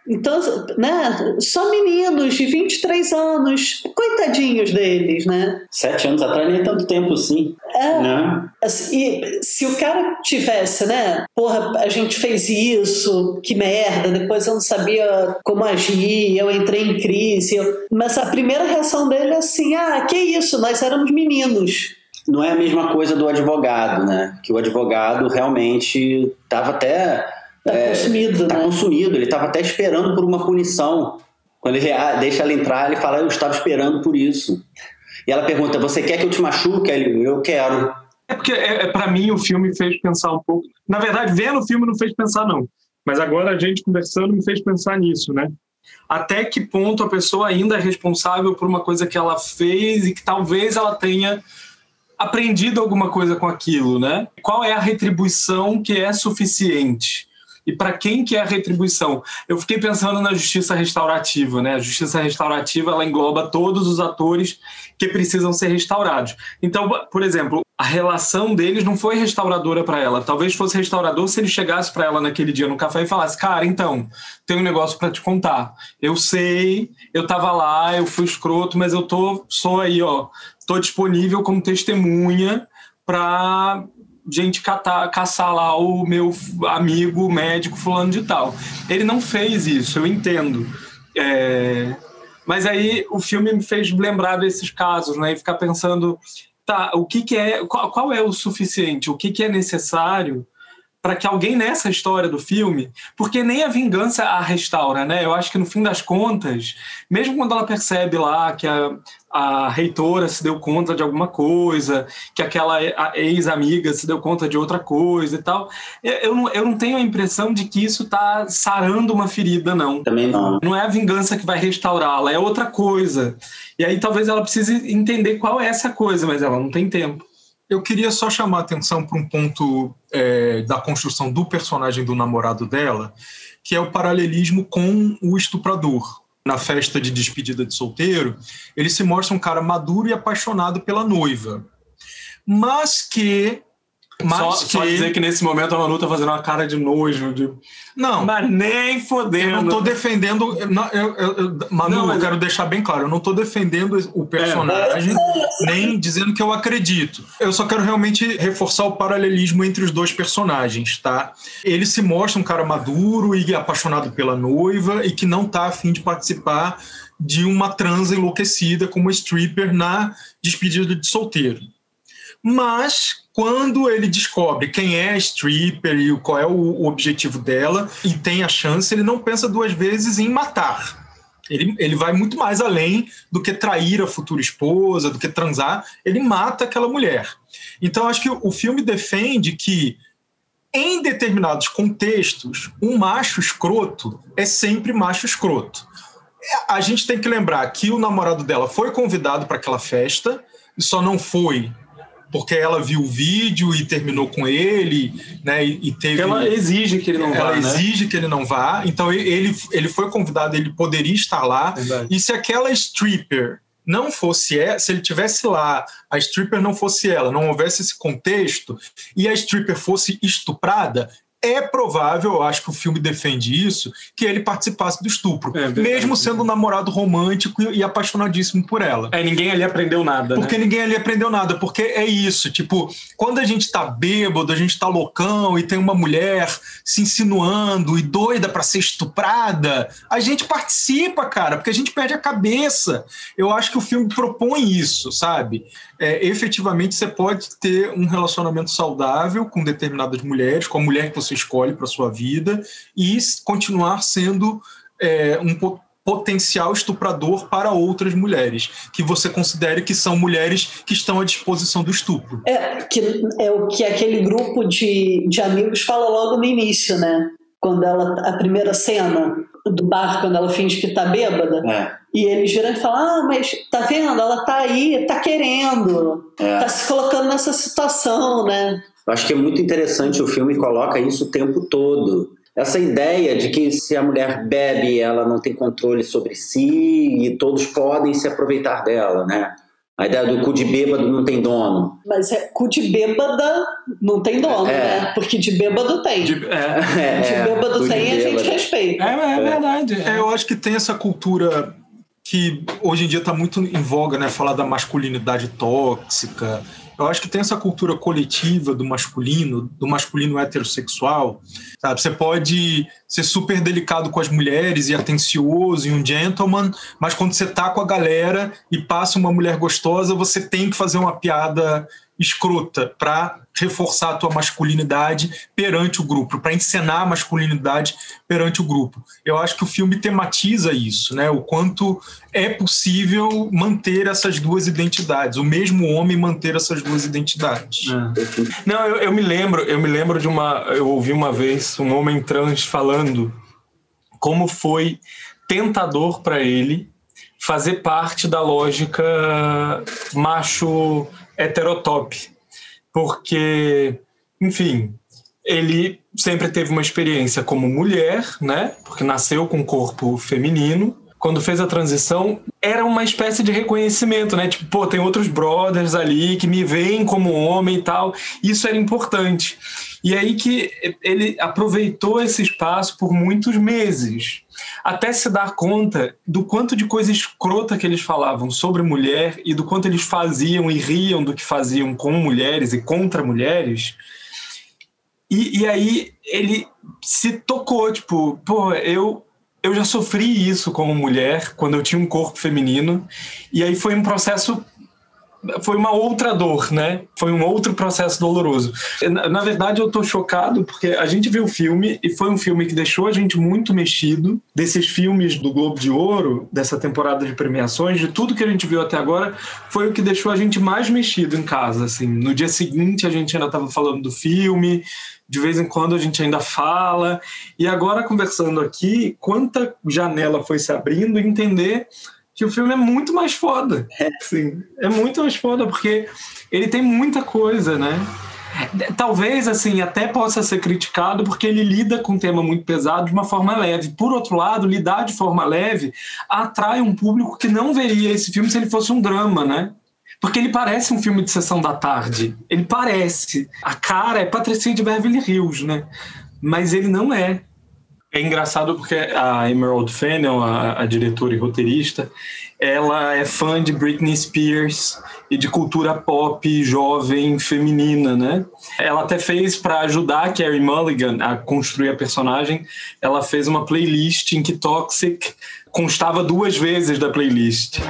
Então, né, só meninos de 23 anos, coitadinhos deles, né? Sete anos atrás nem tanto tempo assim. É. Né? Assim, e se o cara tivesse, né? Porra, a gente fez isso, que merda, depois eu não sabia como agir, eu entrei em crise. Eu... Mas a primeira reação dele é assim: ah, que isso, nós éramos meninos não é a mesma coisa do advogado, né? Que o advogado realmente estava até Tá é, consumido, tá né? consumido. Ele estava até esperando por uma punição. Quando ele deixa ela entrar, ele fala: Eu estava esperando por isso. E ela pergunta: Você quer que eu te machuque? Ele: Eu quero. É porque, é, é para mim, o filme fez pensar um pouco. Na verdade, vendo o filme não fez pensar, não. Mas agora a gente conversando me fez pensar nisso, né? Até que ponto a pessoa ainda é responsável por uma coisa que ela fez e que talvez ela tenha aprendido alguma coisa com aquilo, né? Qual é a retribuição que é suficiente? e para quem que é a retribuição. Eu fiquei pensando na justiça restaurativa, né? A justiça restaurativa ela engloba todos os atores que precisam ser restaurados. Então, por exemplo, a relação deles não foi restauradora para ela. Talvez fosse restaurador se ele chegasse para ela naquele dia no café e falasse: "Cara, então, tem um negócio para te contar. Eu sei, eu tava lá, eu fui escroto, mas eu tô sou aí, ó, tô disponível como testemunha para gente catar, caçar lá o meu amigo médico fulano de tal. Ele não fez isso, eu entendo. É... Mas aí o filme me fez lembrar desses casos, né? E ficar pensando, tá, o que, que é, qual, qual é o suficiente, o que, que é necessário para que alguém nessa história do filme, porque nem a vingança a restaura, né? Eu acho que no fim das contas, mesmo quando ela percebe lá que a, a reitora se deu conta de alguma coisa, que aquela ex-amiga se deu conta de outra coisa e tal, eu não, eu não tenho a impressão de que isso está sarando uma ferida, não. Também não. Não é a vingança que vai restaurá-la, é outra coisa. E aí talvez ela precise entender qual é essa coisa, mas ela não tem tempo. Eu queria só chamar a atenção para um ponto é, da construção do personagem do namorado dela, que é o paralelismo com o estuprador. Na festa de despedida de solteiro, ele se mostra um cara maduro e apaixonado pela noiva, mas que mas só, que... só dizer que nesse momento a Manu tá fazendo uma cara de nojo. De... Não. Mas nem fodendo. Eu não tô defendendo. Não, eu, eu, eu, Manu, não, eu quero deixar bem claro. Eu não tô defendendo o personagem, é. nem dizendo que eu acredito. Eu só quero realmente reforçar o paralelismo entre os dois personagens, tá? Ele se mostra um cara maduro e apaixonado pela noiva e que não tá afim de participar de uma transa enlouquecida como stripper na despedida de solteiro. Mas quando ele descobre quem é a stripper e qual é o objetivo dela e tem a chance, ele não pensa duas vezes em matar. Ele, ele vai muito mais além do que trair a futura esposa, do que transar. Ele mata aquela mulher. Então, acho que o filme defende que, em determinados contextos, um macho escroto é sempre macho escroto. A gente tem que lembrar que o namorado dela foi convidado para aquela festa e só não foi porque ela viu o vídeo e terminou com ele, né? E, e teve. Ela exige que ele não ela vá. Ela exige né? que ele não vá. Então ele, ele foi convidado, ele poderia estar lá. Verdade. E se aquela stripper não fosse ela, se ele tivesse lá, a stripper não fosse ela, não houvesse esse contexto, e a stripper fosse estuprada, é provável, eu acho que o filme defende isso, que ele participasse do estupro. É mesmo sendo um namorado romântico e, e apaixonadíssimo por ela. É, ninguém ali aprendeu nada. Porque né? ninguém ali aprendeu nada. Porque é isso, tipo, quando a gente tá bêbado, a gente tá loucão e tem uma mulher se insinuando e doida para ser estuprada, a gente participa, cara, porque a gente perde a cabeça. Eu acho que o filme propõe isso, sabe? É, efetivamente, você pode ter um relacionamento saudável com determinadas mulheres, com a mulher que você escolhe para sua vida, e continuar sendo é, um po- potencial estuprador para outras mulheres, que você considere que são mulheres que estão à disposição do estupro. É, que é o que aquele grupo de, de amigos fala logo no início, né? Quando ela. A primeira cena do bar, quando ela finge que tá bêbada. É, E eles viram e falam: Ah, mas tá vendo? Ela tá aí, tá querendo. é. Tá se colocando nessa situação, né? Eu acho que é muito interessante o filme coloca isso o tempo todo. Essa ideia de que se a mulher bebe, ela não tem controle sobre si e todos podem se aproveitar dela, né? A ideia do cu de bêbado não tem dono. Mas é cu de bêbada não tem dono, É. né? Porque de bêbado tem. De- é, É, de é, bêbado de tem, a gente respeita. é, é verdade. É, eu acho que tem essa cultura que hoje em dia está muito em voga, né? Falar da masculinidade tóxica. Eu acho que tem essa cultura coletiva do masculino, do masculino heterossexual, sabe? Você pode ser super delicado com as mulheres e atencioso e um gentleman, mas quando você tá com a galera e passa uma mulher gostosa, você tem que fazer uma piada escrota para reforçar a tua masculinidade perante o grupo, para encenar a masculinidade perante o grupo. Eu acho que o filme tematiza isso, né? O quanto é possível manter essas duas identidades, o mesmo homem manter essas duas identidades. Não, eu, eu me lembro, eu me lembro de uma. Eu ouvi uma vez um homem trans falando como foi tentador para ele fazer parte da lógica macho heterotop. Porque, enfim, ele sempre teve uma experiência como mulher, né? Porque nasceu com corpo feminino. Quando fez a transição, era uma espécie de reconhecimento, né? Tipo, pô, tem outros brothers ali que me veem como homem e tal. Isso era importante. E aí que ele aproveitou esse espaço por muitos meses, até se dar conta do quanto de coisa escrota que eles falavam sobre mulher e do quanto eles faziam e riam do que faziam com mulheres e contra mulheres. E, e aí ele se tocou, tipo, pô, eu, eu já sofri isso como mulher quando eu tinha um corpo feminino, e aí foi um processo foi uma outra dor, né? Foi um outro processo doloroso. Na, verdade, eu tô chocado porque a gente viu o filme e foi um filme que deixou a gente muito mexido. Desses filmes do Globo de Ouro, dessa temporada de premiações, de tudo que a gente viu até agora, foi o que deixou a gente mais mexido em casa. Assim, no dia seguinte a gente ainda estava falando do filme, de vez em quando a gente ainda fala. E agora conversando aqui, quanta janela foi se abrindo, entender que o filme é muito mais foda. É. Sim, é muito mais foda, porque ele tem muita coisa, né? Talvez, assim, até possa ser criticado porque ele lida com um tema muito pesado de uma forma leve. Por outro lado, lidar de forma leve atrai um público que não veria esse filme se ele fosse um drama, né? Porque ele parece um filme de sessão da tarde. Ele parece. A cara é Patricinha de Beverly Hills, né? Mas ele não é. É engraçado porque a Emerald Fennell, a, a, diretora e roteirista, ela é fã de Britney Spears e de cultura pop jovem feminina, né? Ela até fez para ajudar a Carey Mulligan a construir a personagem, ela fez uma playlist em que Toxic constava duas vezes da playlist.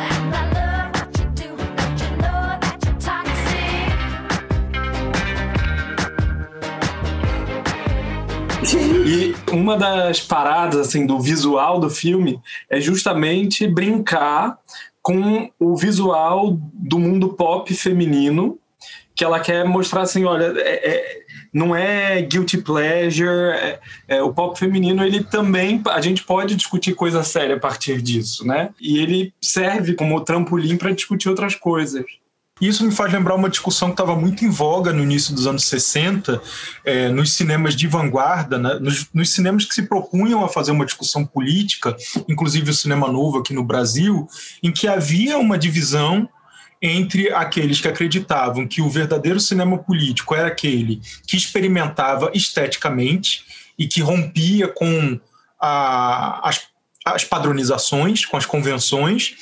E uma das paradas assim do visual do filme é justamente brincar com o visual do mundo pop feminino, que ela quer mostrar assim, olha, é, é, não é guilty pleasure, é, é, o pop feminino ele também a gente pode discutir coisa séria a partir disso, né? E ele serve como trampolim para discutir outras coisas. Isso me faz lembrar uma discussão que estava muito em voga no início dos anos 60, é, nos cinemas de vanguarda, né, nos, nos, cinemas que se propunham a fazer uma discussão política, inclusive o Cinema Novo aqui no Brasil, em que havia uma divisão entre aqueles que acreditavam que o verdadeiro cinema político era aquele que experimentava esteticamente e que rompia com a, as, as padronizações, com as convenções,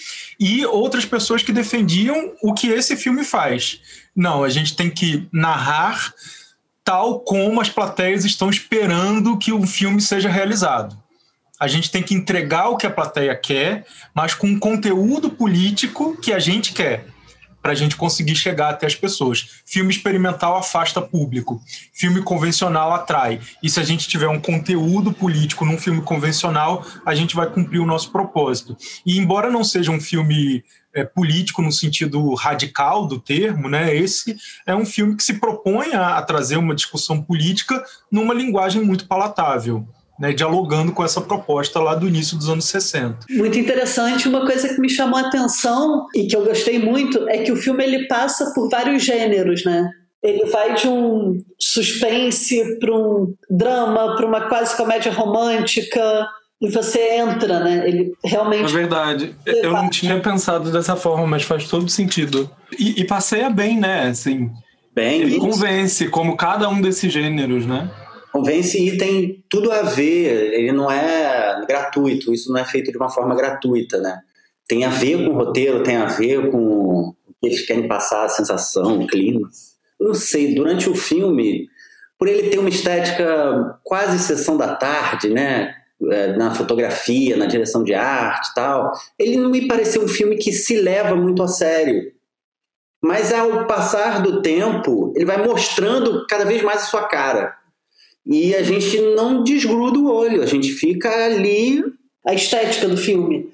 e outras pessoas que defendiam o que esse filme faz. Não, a gente tem que narrar tal como as plateias estão esperando que o filme seja realizado. A gente tem que entregar o que a plateia quer, mas com um conteúdo político que a gente quer para a gente conseguir chegar até as pessoas. Filme experimental afasta público, filme convencional atrai. E se a gente tiver um conteúdo político num filme convencional, a gente vai cumprir o nosso propósito. E embora não seja um filme é, político no sentido radical do termo, né? Esse é um filme que se propõe a, a trazer uma discussão política numa linguagem muito palatável né, dialogando com essa proposta lá do início dos anos 60. Muito interessante. Uma coisa que me chamou a atenção e que eu gostei muito é que o filme ele passa por vários gêneros, né? Ele vai de um suspense para um drama, para uma quase comédia romântica, e você entra, né? Ele realmente. É verdade. Eu não tinha pensado dessa forma, mas faz todo sentido. E, e passeia bem, né? Assim, bem. Ele isso. convence, como cada um desses gêneros, né? Convence e tem tudo a ver, ele não é gratuito, isso não é feito de uma forma gratuita, né? Tem a ver com o roteiro, tem a ver com o que eles querem passar, a sensação, o clima. não sei, durante o filme, por ele ter uma estética quase sessão da tarde, né? É, na fotografia, na direção de arte tal, ele não me pareceu um filme que se leva muito a sério. Mas ao passar do tempo, ele vai mostrando cada vez mais a sua cara e a gente não desgruda o olho, a gente fica ali. A estética do filme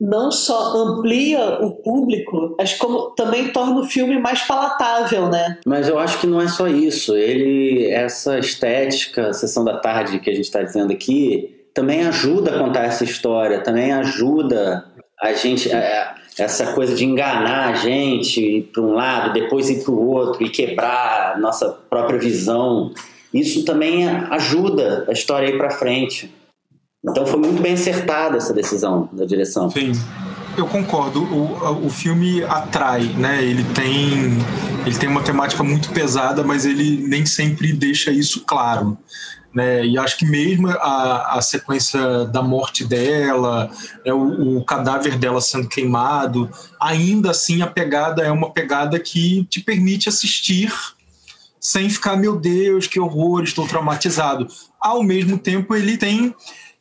não só amplia o público, mas como também torna o filme mais palatável, né? Mas eu acho que não é só isso. Ele, essa estética, sessão da tarde que a gente está dizendo aqui, também ajuda a contar essa história, também ajuda a gente. A, essa coisa de enganar a gente, para um lado, depois ir para o outro e quebrar nossa própria visão isso também ajuda a história a ir para frente. Então foi muito bem acertada essa decisão da direção. Sim, eu concordo. O, o filme atrai, né? Ele tem, ele tem uma temática muito pesada, mas ele nem sempre deixa isso claro. Né? E acho que mesmo a, a sequência da morte dela, é o, o, cadáver dela sendo queimado, ainda assim a pegada é uma pegada que te permite assistir sem ficar, meu Deus, que horror, estou traumatizado. Ao mesmo tempo, ele tem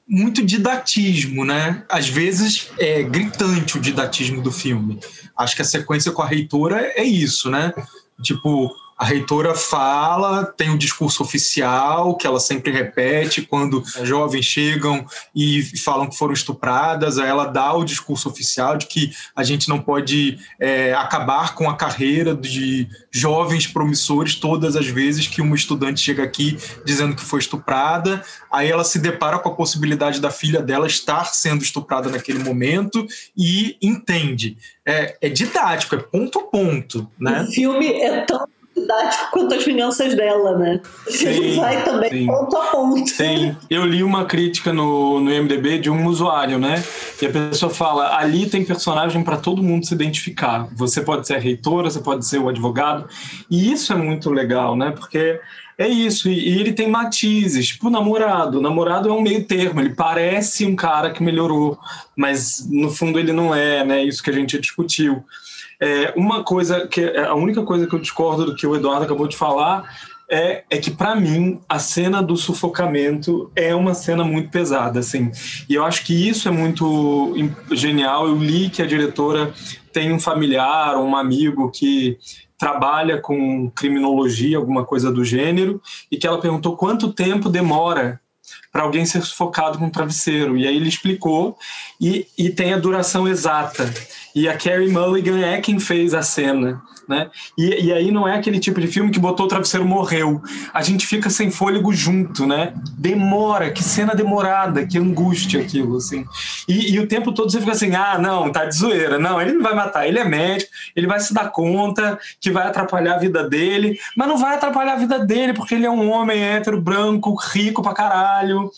muito didatismo, né? Às vezes é gritante o didatismo do filme. Acho que a sequência com a reitora é isso, né? Tipo, a reitora fala, tem um discurso oficial que ela sempre repete quando jovens chegam e falam que foram estupradas, aí ela dá o discurso oficial de que a gente não pode é, acabar com a carreira de jovens promissores todas as vezes que uma estudante chega aqui dizendo que foi estuprada, aí ela se depara com a possibilidade da filha dela estar sendo estuprada naquele momento e entende. É, é didático, é ponto a ponto, né? O filme é tão didático quanto as crianças dela, né? Sim, vai também sim. ponto a ponto. Sim, eu li uma crítica no, no MDB de um usuário, né? E a pessoa fala: ali tem personagem para todo mundo se identificar. Você pode ser a reitora, você pode ser o advogado. E isso é muito legal, né? Porque é isso, e, e ele tem matizes, tipo o namorado. O namorado é um meio termo, ele parece um cara que melhorou, mas no fundo ele não é, né? Isso que a gente discutiu. É, uma coisa que a única coisa que eu discordo do que o Eduardo acabou de falar é, é que para mim a cena do sufocamento é uma cena muito pesada, assim. E eu acho que isso é muito genial. Eu li que a diretora tem um familiar, um amigo que trabalha com criminologia, alguma coisa do gênero, e que ela perguntou quanto tempo demora para alguém ser sufocado com um travesseiro. E aí ele explicou e, e tem a duração exata. E a Carrie Mulligan é quem fez a cena. Né? E, e aí não é aquele tipo de filme que botou o travesseiro morreu. A gente fica sem fôlego junto, né? Demora, que cena demorada, que angústia aquilo, assim. E, e o tempo todo você fica assim, ah, não, tá de zoeira. Não, ele não vai matar, ele é médico, ele vai se dar conta que vai atrapalhar a vida dele, mas não vai atrapalhar a vida dele, porque ele é um homem hétero, branco, rico pra caralho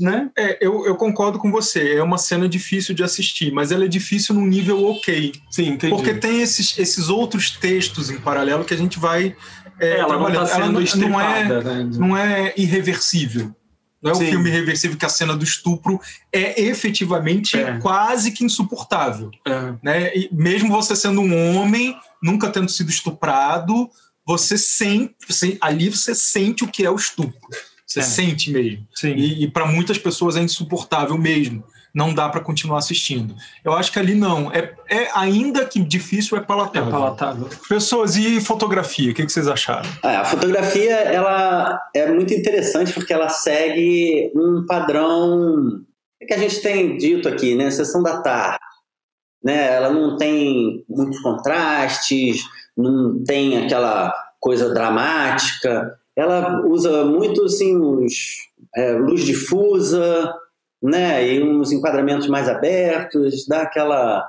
né? É, eu, eu concordo com você. É uma cena difícil de assistir, mas ela é difícil num nível ok. Sim, entendi. Porque tem esses, esses outros textos em paralelo que a gente vai é, ela não tá ela não, não é, né? não é irreversível. Não é Sim. o filme irreversível que a cena do estupro é efetivamente é. quase que insuportável. É. Né? E mesmo você sendo um homem, nunca tendo sido estuprado, você sente, ali você sente o que é o estupro. Você é. sente mesmo. Sim. E, e para muitas pessoas é insuportável mesmo. Não dá para continuar assistindo. Eu acho que ali não. É, é ainda que difícil, é palatável. É palatável. Pessoas, e fotografia? O que, que vocês acharam? É, a fotografia ela é muito interessante porque ela segue um padrão que a gente tem dito aqui, né? Sessão da tarde. Né? Ela não tem muitos contrastes, não tem aquela coisa dramática ela usa muito assim, é, luz difusa, né, e uns enquadramentos mais abertos, dá aquela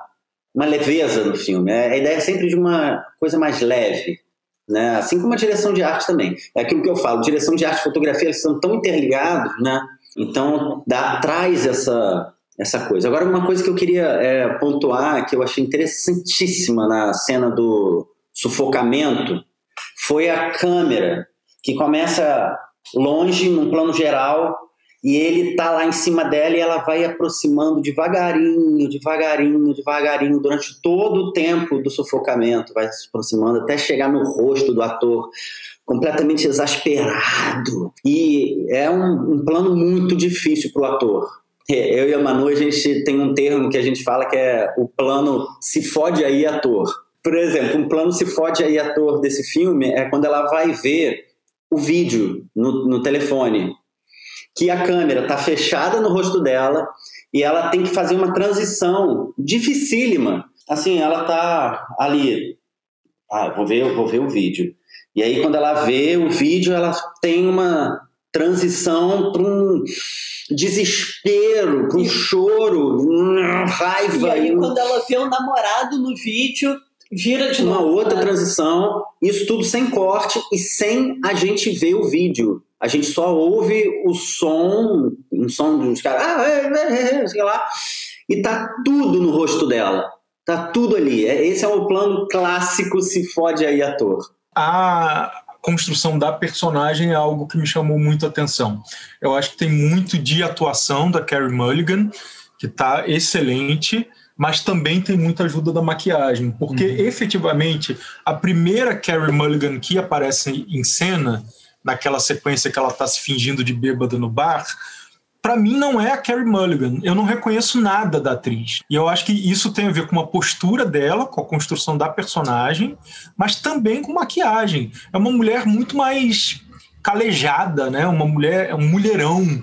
uma leveza no filme. É, a ideia é sempre de uma coisa mais leve, né? Assim como a direção de arte também. É aquilo que eu falo, direção de arte e fotografia eles são tão interligados, né? Então dá, traz essa essa coisa. Agora uma coisa que eu queria é, pontuar que eu achei interessantíssima na cena do sufocamento foi a câmera que começa longe, num plano geral, e ele tá lá em cima dela e ela vai aproximando devagarinho, devagarinho, devagarinho, durante todo o tempo do sufocamento, vai se aproximando até chegar no rosto do ator, completamente exasperado. E é um, um plano muito difícil para o ator. É, eu e a Manu, a gente tem um termo que a gente fala que é o plano se fode aí ator. Por exemplo, um plano se fode aí ator desse filme é quando ela vai ver o vídeo no, no telefone, que a câmera está fechada no rosto dela e ela tem que fazer uma transição dificílima. Assim, ela tá ali. Ah, vou ver, vou ver o vídeo. E aí, quando ela vê o vídeo, ela tem uma transição para um desespero, para um choro, raiva. E aí, quando ela vê o namorado no vídeo, vira de uma novo, outra né? transição, isso tudo sem corte e sem a gente ver o vídeo. A gente só ouve o som, um som dos caras, ah, é, é, é, sei lá, e tá tudo no rosto dela. Tá tudo ali. Esse é o plano clássico se fode aí ator. A construção da personagem é algo que me chamou muito a atenção. Eu acho que tem muito de atuação da Carrie Mulligan, que tá excelente mas também tem muita ajuda da maquiagem, porque uhum. efetivamente a primeira Carrie Mulligan que aparece em cena, naquela sequência que ela está se fingindo de bêbada no bar, para mim não é a Carrie Mulligan. Eu não reconheço nada da atriz. E eu acho que isso tem a ver com a postura dela, com a construção da personagem, mas também com maquiagem. É uma mulher muito mais calejada, né? Uma mulher, é um mulherão.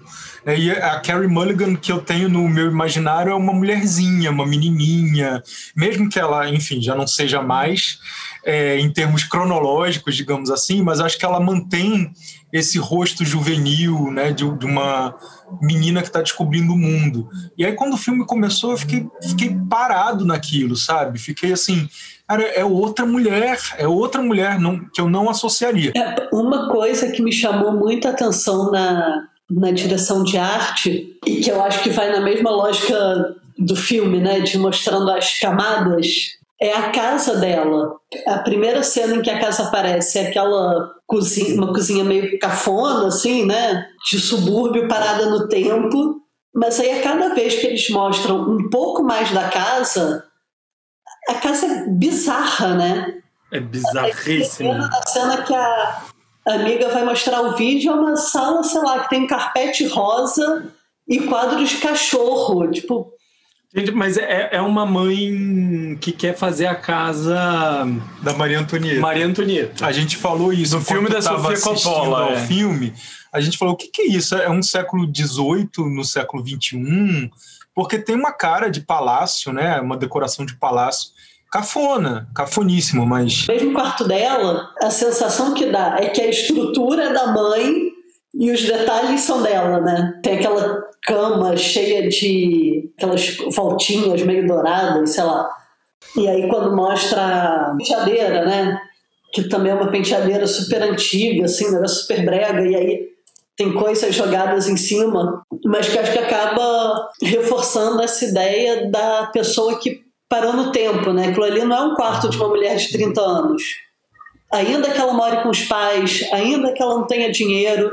E a Carrie Mulligan que eu tenho no meu imaginário é uma mulherzinha, uma menininha, mesmo que ela, enfim, já não seja mais é, em termos cronológicos, digamos assim, mas acho que ela mantém esse rosto juvenil, né, de, de uma menina que está descobrindo o mundo. E aí quando o filme começou, eu fiquei, fiquei parado naquilo, sabe? Fiquei assim, cara, é outra mulher, é outra mulher não, que eu não associaria. É, uma coisa que me chamou muita atenção na, na direção de arte, e que eu acho que vai na mesma lógica do filme, né, de mostrando as camadas, é a casa dela. A primeira cena em que a casa aparece é aquela cozinha, uma cozinha meio cafona, assim, né, de subúrbio parada no tempo. Mas aí a cada vez que eles mostram um pouco mais da casa, a casa é bizarra, né? É bizarríssima. A cena que a, a amiga vai mostrar o vídeo, é uma sala, sei lá, que tem carpete rosa e quadros de cachorro. Tipo, Gente, mas é, é uma mãe que quer fazer a casa da Maria Antonieta. Maria Antonieta. A gente falou isso no filme da Sofia Coppola. É. filme, a gente falou o que, que é isso? É um século XVIII no século XXI? Porque tem uma cara de palácio, né? Uma decoração de palácio cafona, cafoníssimo, mas. Mesmo quarto dela, a sensação que dá é que a estrutura da mãe e os detalhes são dela, né? Tem aquela cama cheia de aquelas voltinhas meio douradas, sei lá. E aí quando mostra a penteadeira, né? Que também é uma penteadeira super antiga, assim, né? super brega, e aí tem coisas jogadas em cima, mas que acho que acaba reforçando essa ideia da pessoa que parou no tempo, né? Aquilo ali não é um quarto de uma mulher de 30 anos. Ainda que ela more com os pais, ainda que ela não tenha dinheiro,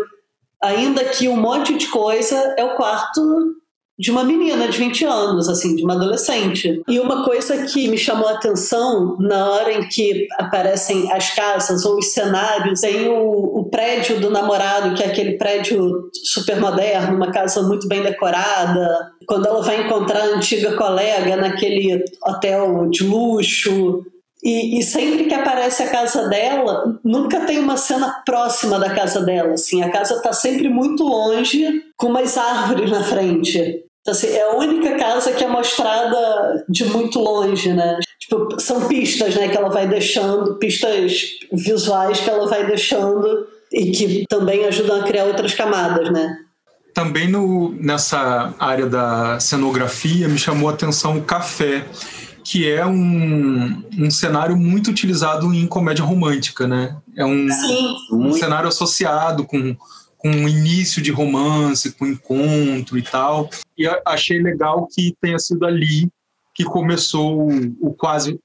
ainda que um monte de coisa, é o quarto de uma menina de 20 anos, assim, de uma adolescente. E uma coisa que me chamou a atenção na hora em que aparecem as casas ou os cenários, tem o, o prédio do namorado, que é aquele prédio super moderno, uma casa muito bem decorada. Quando ela vai encontrar a antiga colega naquele hotel de luxo, e, e, sempre que aparece a casa dela, nunca tem uma cena próxima da casa dela. Assim, a casa está sempre muito longe, com umas árvores na frente. Então, assim, é a única casa que é mostrada de muito longe, né? Tipo, são pistas, né, que ela vai deixando, pistas visuais que ela vai deixando e que também ajudam a criar outras camadas, né? Também no, nessa área da cenografia me chamou a atenção o café que é um, um cenário muito utilizado em comédia romântica, né? É um, um cenário associado com, com um início de romance, com encontro e tal. E achei legal que tenha sido ali que começou o, o quase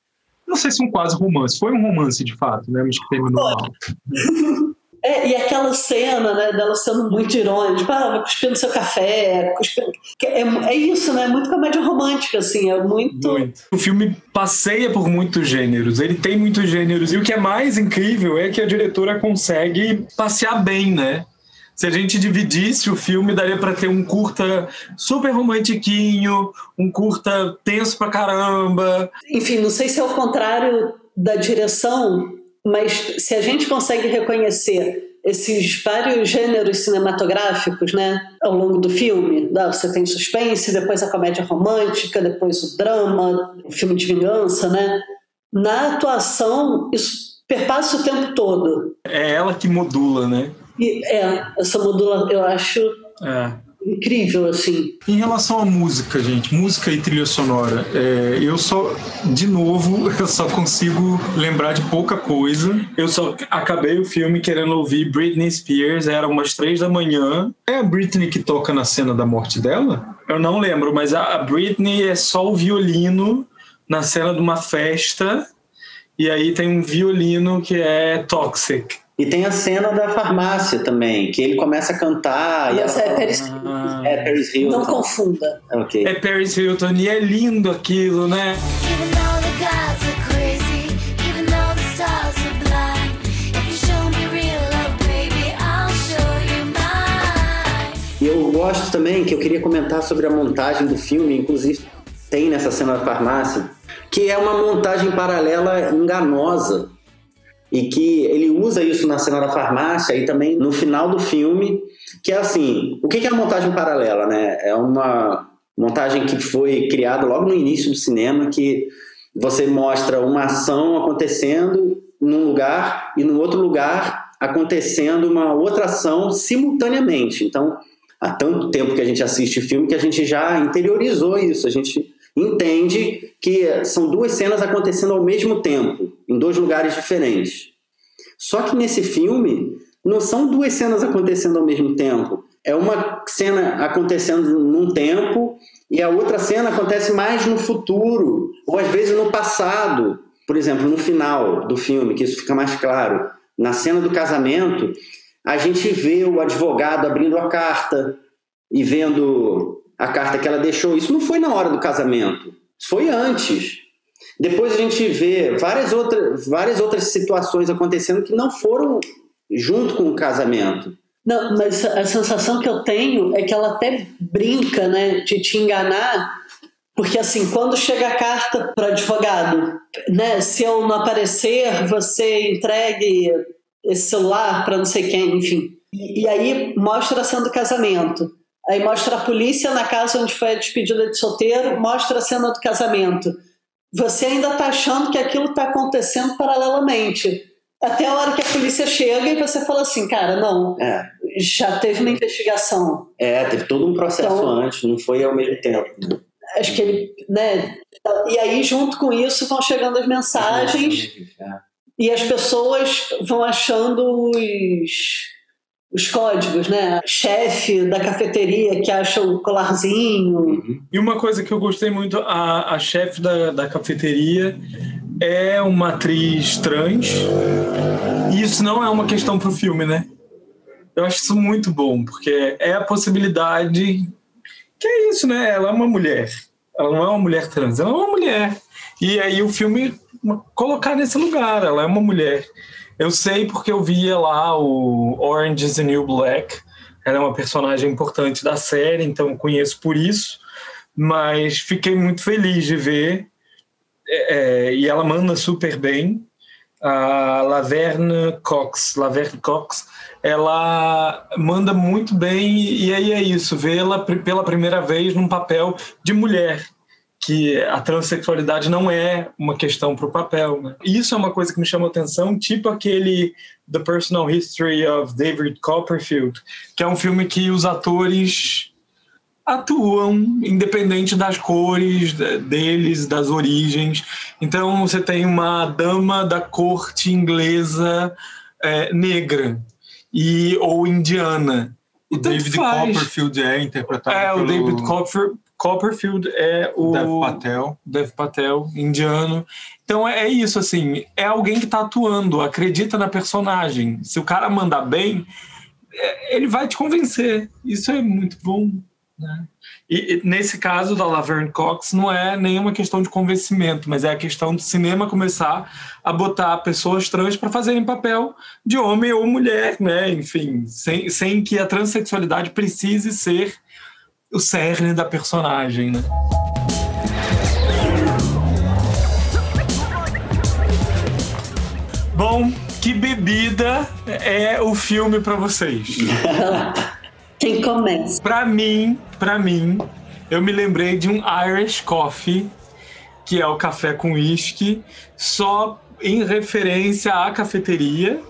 não sei se um quase romance, foi um romance de fato, né? Mas que terminou mal. É, e aquela cena, né, dela sendo muito irônica, tipo, ah, no seu café, cuspindo... é, é isso, né, muito comédia romântica, assim, é muito... muito... O filme passeia por muitos gêneros, ele tem muitos gêneros, e o que é mais incrível é que a diretora consegue passear bem, né, se a gente dividisse o filme, daria para ter um curta super romantiquinho, um curta tenso pra caramba. Enfim, não sei se é o contrário da direção, mas se a gente consegue reconhecer esses vários gêneros cinematográficos, né, ao longo do filme, você tem suspense, depois a comédia romântica, depois o drama, o filme de vingança, né? Na atuação, isso perpassa o tempo todo. É ela que modula, né? E, é, essa modula, eu acho. É incrível, assim. Em relação à música, gente, música e trilha sonora, é, eu só, de novo, eu só consigo lembrar de pouca coisa. Eu só acabei o filme querendo ouvir Britney Spears, era umas três da manhã. É a Britney que toca na cena da morte dela? Eu não lembro, mas a, a Britney é só o violino na cena de uma festa. E aí tem um violino que é Toxic. E tem a cena da farmácia também, que ele começa a cantar. Essa é Paris Hilton. Ah. É Paris Hilton. Não confunda. Okay. É Paris Hilton e é lindo aquilo, né? Eu gosto também, que eu queria comentar sobre a montagem do filme, inclusive tem nessa cena da farmácia, que é uma montagem paralela enganosa e que ele usa isso na cena da farmácia e também no final do filme, que é assim, o que é a montagem paralela, né? É uma montagem que foi criada logo no início do cinema, que você mostra uma ação acontecendo num lugar e no outro lugar acontecendo uma outra ação simultaneamente. Então, há tanto tempo que a gente assiste filme que a gente já interiorizou isso, a gente entende que são duas cenas acontecendo ao mesmo tempo, em dois lugares diferentes. Só que nesse filme, não são duas cenas acontecendo ao mesmo tempo. É uma cena acontecendo num tempo e a outra cena acontece mais no futuro, ou às vezes no passado. Por exemplo, no final do filme, que isso fica mais claro. Na cena do casamento, a gente vê o advogado abrindo a carta e vendo a carta que ela deixou. Isso não foi na hora do casamento, foi antes. Depois a gente vê várias outras, várias outras situações acontecendo que não foram junto com o casamento. Não, mas a sensação que eu tenho é que ela até brinca, né, de te enganar, Porque assim, quando chega a carta para advogado, né, se eu não aparecer, você entregue esse celular para não sei quem, enfim. E, e, aí mostra a cena do casamento. Aí mostra a polícia na casa onde foi a despedida de solteiro, mostra a cena do casamento. Você ainda está achando que aquilo está acontecendo paralelamente. Até a hora que a polícia chega e você fala assim, cara, não, é. já teve uma investigação. É, teve todo um processo então, antes, não foi ao mesmo tempo. Né? Acho que ele, né? E aí, junto com isso, vão chegando as mensagens é. e as pessoas vão achando os, os códigos, né? Chefe da cafeteria que acha o colarzinho. Uhum. E uma coisa que eu gostei muito, a, a chefe da, da cafeteria é uma atriz trans. E isso não é uma questão pro filme, né? Eu acho isso muito bom, porque é a possibilidade. Que é isso, né? Ela é uma mulher. Ela não é uma mulher trans, ela é uma mulher. E aí o filme colocar nesse lugar, ela é uma mulher. Eu sei porque eu via lá o Orange is the New Black. Ela é uma personagem importante da série, então conheço por isso. Mas fiquei muito feliz de ver é, é, e ela manda super bem. A Laverne Cox, Laverne Cox, ela manda muito bem e aí é isso, vê-la pela primeira vez num papel de mulher, que a transexualidade não é uma questão para o papel. Né? Isso é uma coisa que me chamou atenção, tipo aquele The Personal History of David Copperfield, que é um filme que os atores atuam independente das cores deles, das origens. Então você tem uma dama da corte inglesa é, negra e ou indiana. O David faz. Copperfield é interpretado é, pelo... o David Copperfield, Copperfield é o Dev Patel. Dev Patel, indiano. Então é isso assim, é alguém que está atuando, acredita na personagem. Se o cara mandar bem, é, ele vai te convencer. Isso é muito bom. Né? E, e, nesse caso da Laverne Cox, não é nenhuma questão de convencimento, mas é a questão do cinema começar a botar pessoas trans para fazerem papel de homem ou mulher, né? enfim, sem, sem que a transexualidade precise ser o cerne da personagem. Né? Bom, que bebida é o filme para vocês? Quem começa? Para mim, para mim, eu me lembrei de um Irish Coffee, que é o café com uísque, só em referência à cafeteria,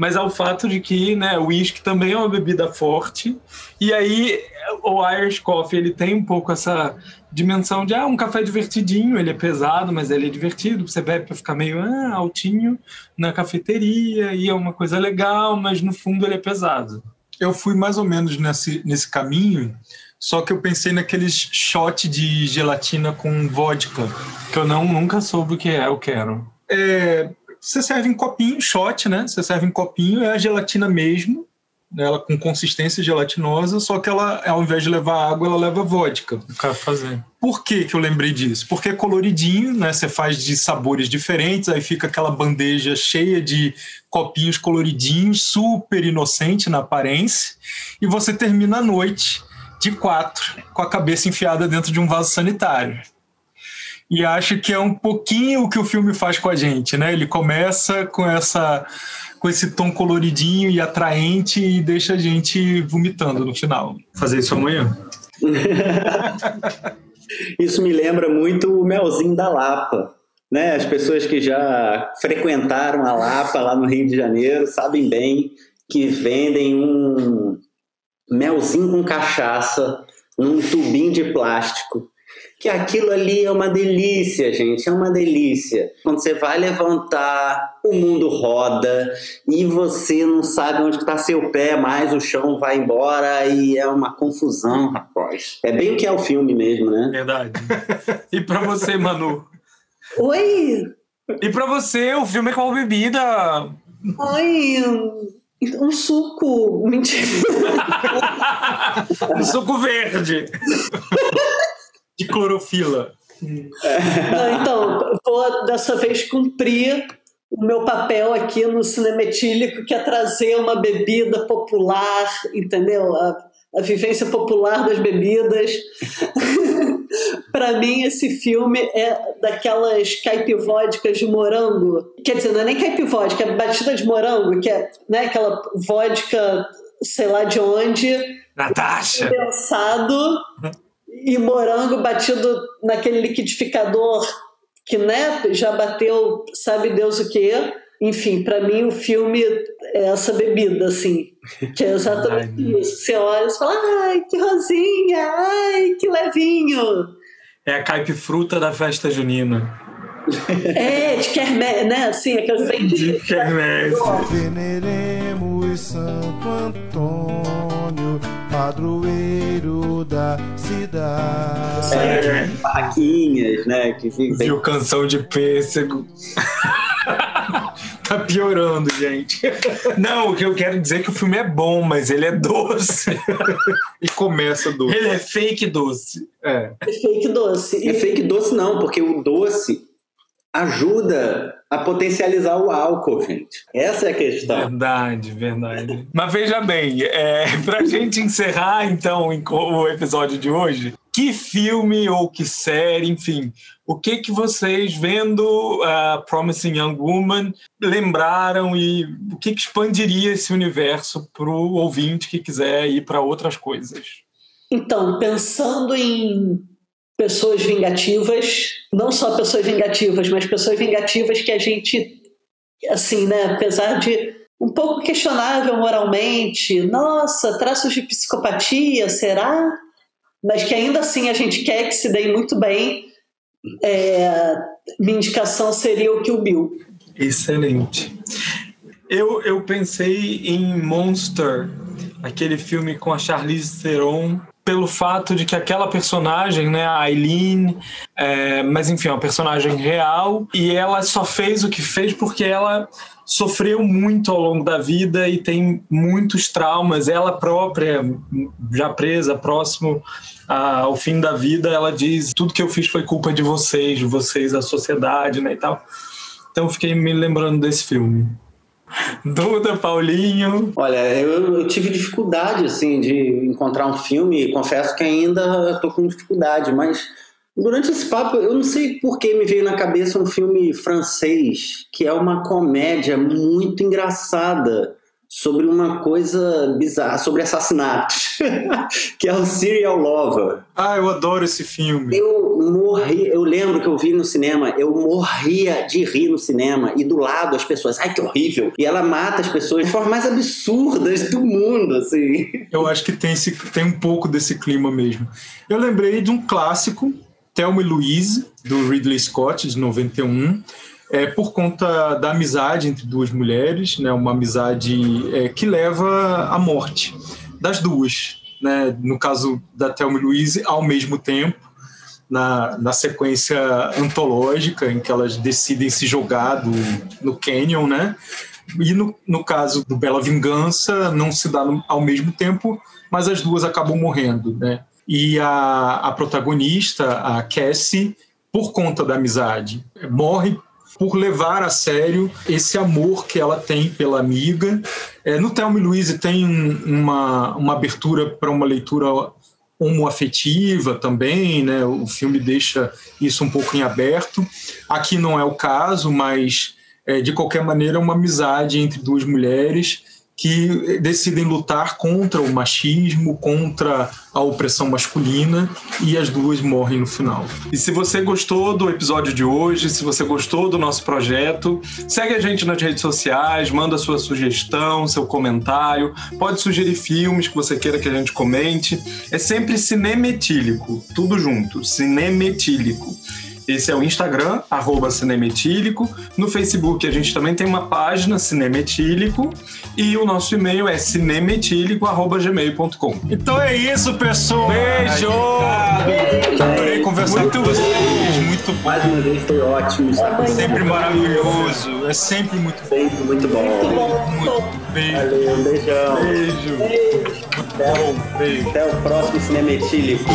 mas ao fato de que, né, o uísque também é uma bebida forte. E aí o Irish Coffee, ele tem um pouco essa dimensão de ah, um café divertidinho, ele é pesado, mas ele é divertido, você bebe para ficar meio ah, altinho na cafeteria, e é uma coisa legal, mas no fundo ele é pesado eu fui mais ou menos nesse, nesse caminho, só que eu pensei naqueles shot de gelatina com vodka. Que eu não, nunca soube o que é, eu quero. É, você serve em copinho, shot, né? Você serve em copinho, é a gelatina mesmo, né? ela com consistência gelatinosa, só que ela, ao invés de levar água, ela leva vodka. Quero fazer. Por que, que eu lembrei disso? Porque é coloridinho, né? Você faz de sabores diferentes, aí fica aquela bandeja cheia de copinhos coloridinhos, super inocente na aparência, e você termina a noite de quatro, com a cabeça enfiada dentro de um vaso sanitário. E acho que é um pouquinho o que o filme faz com a gente, né? Ele começa com essa com esse tom coloridinho e atraente e deixa a gente vomitando no final. Fazer isso amanhã. isso me lembra muito o melzinho da Lapa. Né? As pessoas que já frequentaram a Lapa lá no Rio de Janeiro sabem bem que vendem um melzinho com cachaça num tubinho de plástico. Que aquilo ali é uma delícia, gente, é uma delícia. Quando você vai levantar, o mundo roda e você não sabe onde está seu pé, mais o chão vai embora e é uma confusão, rapaz. É bem o que é o filme mesmo, né? Verdade. E para você, Manu? Oi! E pra você, o filme é qual bebida? Ai, um suco. Mentira. um suco verde. De clorofila. Não, então, vou dessa vez cumprir o meu papel aqui no cinema etílico, que é trazer uma bebida popular, entendeu? A, a vivência popular das bebidas. Pra mim, esse filme é daquelas caipivódicas de morango. Quer dizer, não é nem caipivódica, é batida de morango, que é né, aquela vodka, sei lá de onde. Natasha! Pensado e morango batido naquele liquidificador que né, já bateu, sabe Deus o que. Enfim, para mim o filme é essa bebida, assim, que é exatamente isso. Você olha e fala, ai, que rosinha, ai, que levinho. É a caipifruta da festa junina. É, de quermesse, né? Assim, aquelas bem de quermesse. Veneremos Santo Antônio, padroeiro da cidade. É, barraquinhas, né? Que fica... Viu canção de pêssego. tá piorando, gente. Não, o que eu quero dizer é que o filme é bom, mas ele é doce. e começa doce. Ele é fake doce. É. É fake doce. É fake doce não, porque o doce ajuda a potencializar o álcool, gente. Essa é a questão. Verdade, verdade. Mas veja bem, é, pra gente encerrar então o episódio de hoje, que filme ou que série, enfim, o que que vocês vendo uh, Promising Young Woman lembraram e o que que expandiria esse universo para o ouvinte que quiser ir para outras coisas? Então, pensando em pessoas vingativas, não só pessoas vingativas, mas pessoas vingativas que a gente, assim, né, apesar de um pouco questionável moralmente, nossa, traços de psicopatia, será? Mas que ainda assim a gente quer que se deem muito bem. É, minha indicação seria o Kill Bill. Excelente. Eu, eu pensei em Monster, aquele filme com a Charlize Theron, pelo fato de que aquela personagem, né, a Eileen, é, mas enfim, é uma personagem real e ela só fez o que fez porque ela sofreu muito ao longo da vida e tem muitos traumas. Ela própria, já presa, próximo ao fim da vida, ela diz: tudo que eu fiz foi culpa de vocês, de vocês, a sociedade, né, e tal. Então fiquei me lembrando desse filme. Duda, Paulinho. Olha, eu, eu, tive dificuldade, assim, de encontrar um filme, confesso que ainda estou com dificuldade, mas durante esse papo, eu não sei por que me veio na cabeça um filme francês, que é uma comédia muito engraçada sobre uma coisa bizarra, sobre assassinatos, que é o Serial Lover. Ah, eu adoro esse filme. Eu morri, eu lembro que eu vi no cinema, eu morria de rir no cinema e do lado as pessoas, ai que horrível. E ela mata as pessoas de formas mais absurdas do mundo, assim. Eu acho que tem, esse, tem um pouco desse clima mesmo. Eu lembrei de um clássico, Thelma e Louise, do Ridley Scott, de 91 é, por conta da amizade entre duas mulheres, né, uma amizade é, que leva à morte das duas. Né, no caso da Thelma e Louise, ao mesmo tempo, na, na sequência antológica, em que elas decidem se jogar do, no canyon, né? E no, no caso do Bela Vingança, não se dá no, ao mesmo tempo, mas as duas acabam morrendo, né? E a, a protagonista, a Cassie, por conta da amizade, morre por levar a sério esse amor que ela tem pela amiga. É, no Thelma e Louise tem uma, uma abertura para uma leitura homoafetiva também, né? O filme deixa isso um pouco em aberto. Aqui não é o caso, mas é, de qualquer maneira é uma amizade entre duas mulheres que decidem lutar contra o machismo, contra a opressão masculina e as duas morrem no final. E se você gostou do episódio de hoje, se você gostou do nosso projeto, segue a gente nas redes sociais, manda sua sugestão, seu comentário, pode sugerir filmes que você queira que a gente comente. É sempre cinemetílico, tudo junto, cinemetílico. Esse é o Instagram, arroba Cinemetílico. No Facebook a gente também tem uma página, Cinemetílico. E o nosso e-mail é cinemetílico.gmail.com. Então é isso, pessoal. Beijo! Beijo. Adorei conversar muito com vocês. Muito bom. Mais uma vez foi ótimo. Estar sempre maravilhoso. É sempre muito bom. Sempre muito bom. Muito bom. Muito beijo. Valeu, um beijão. Beijo. Beijo. Muito bom. Beijo. Até o próximo Cinemetílico.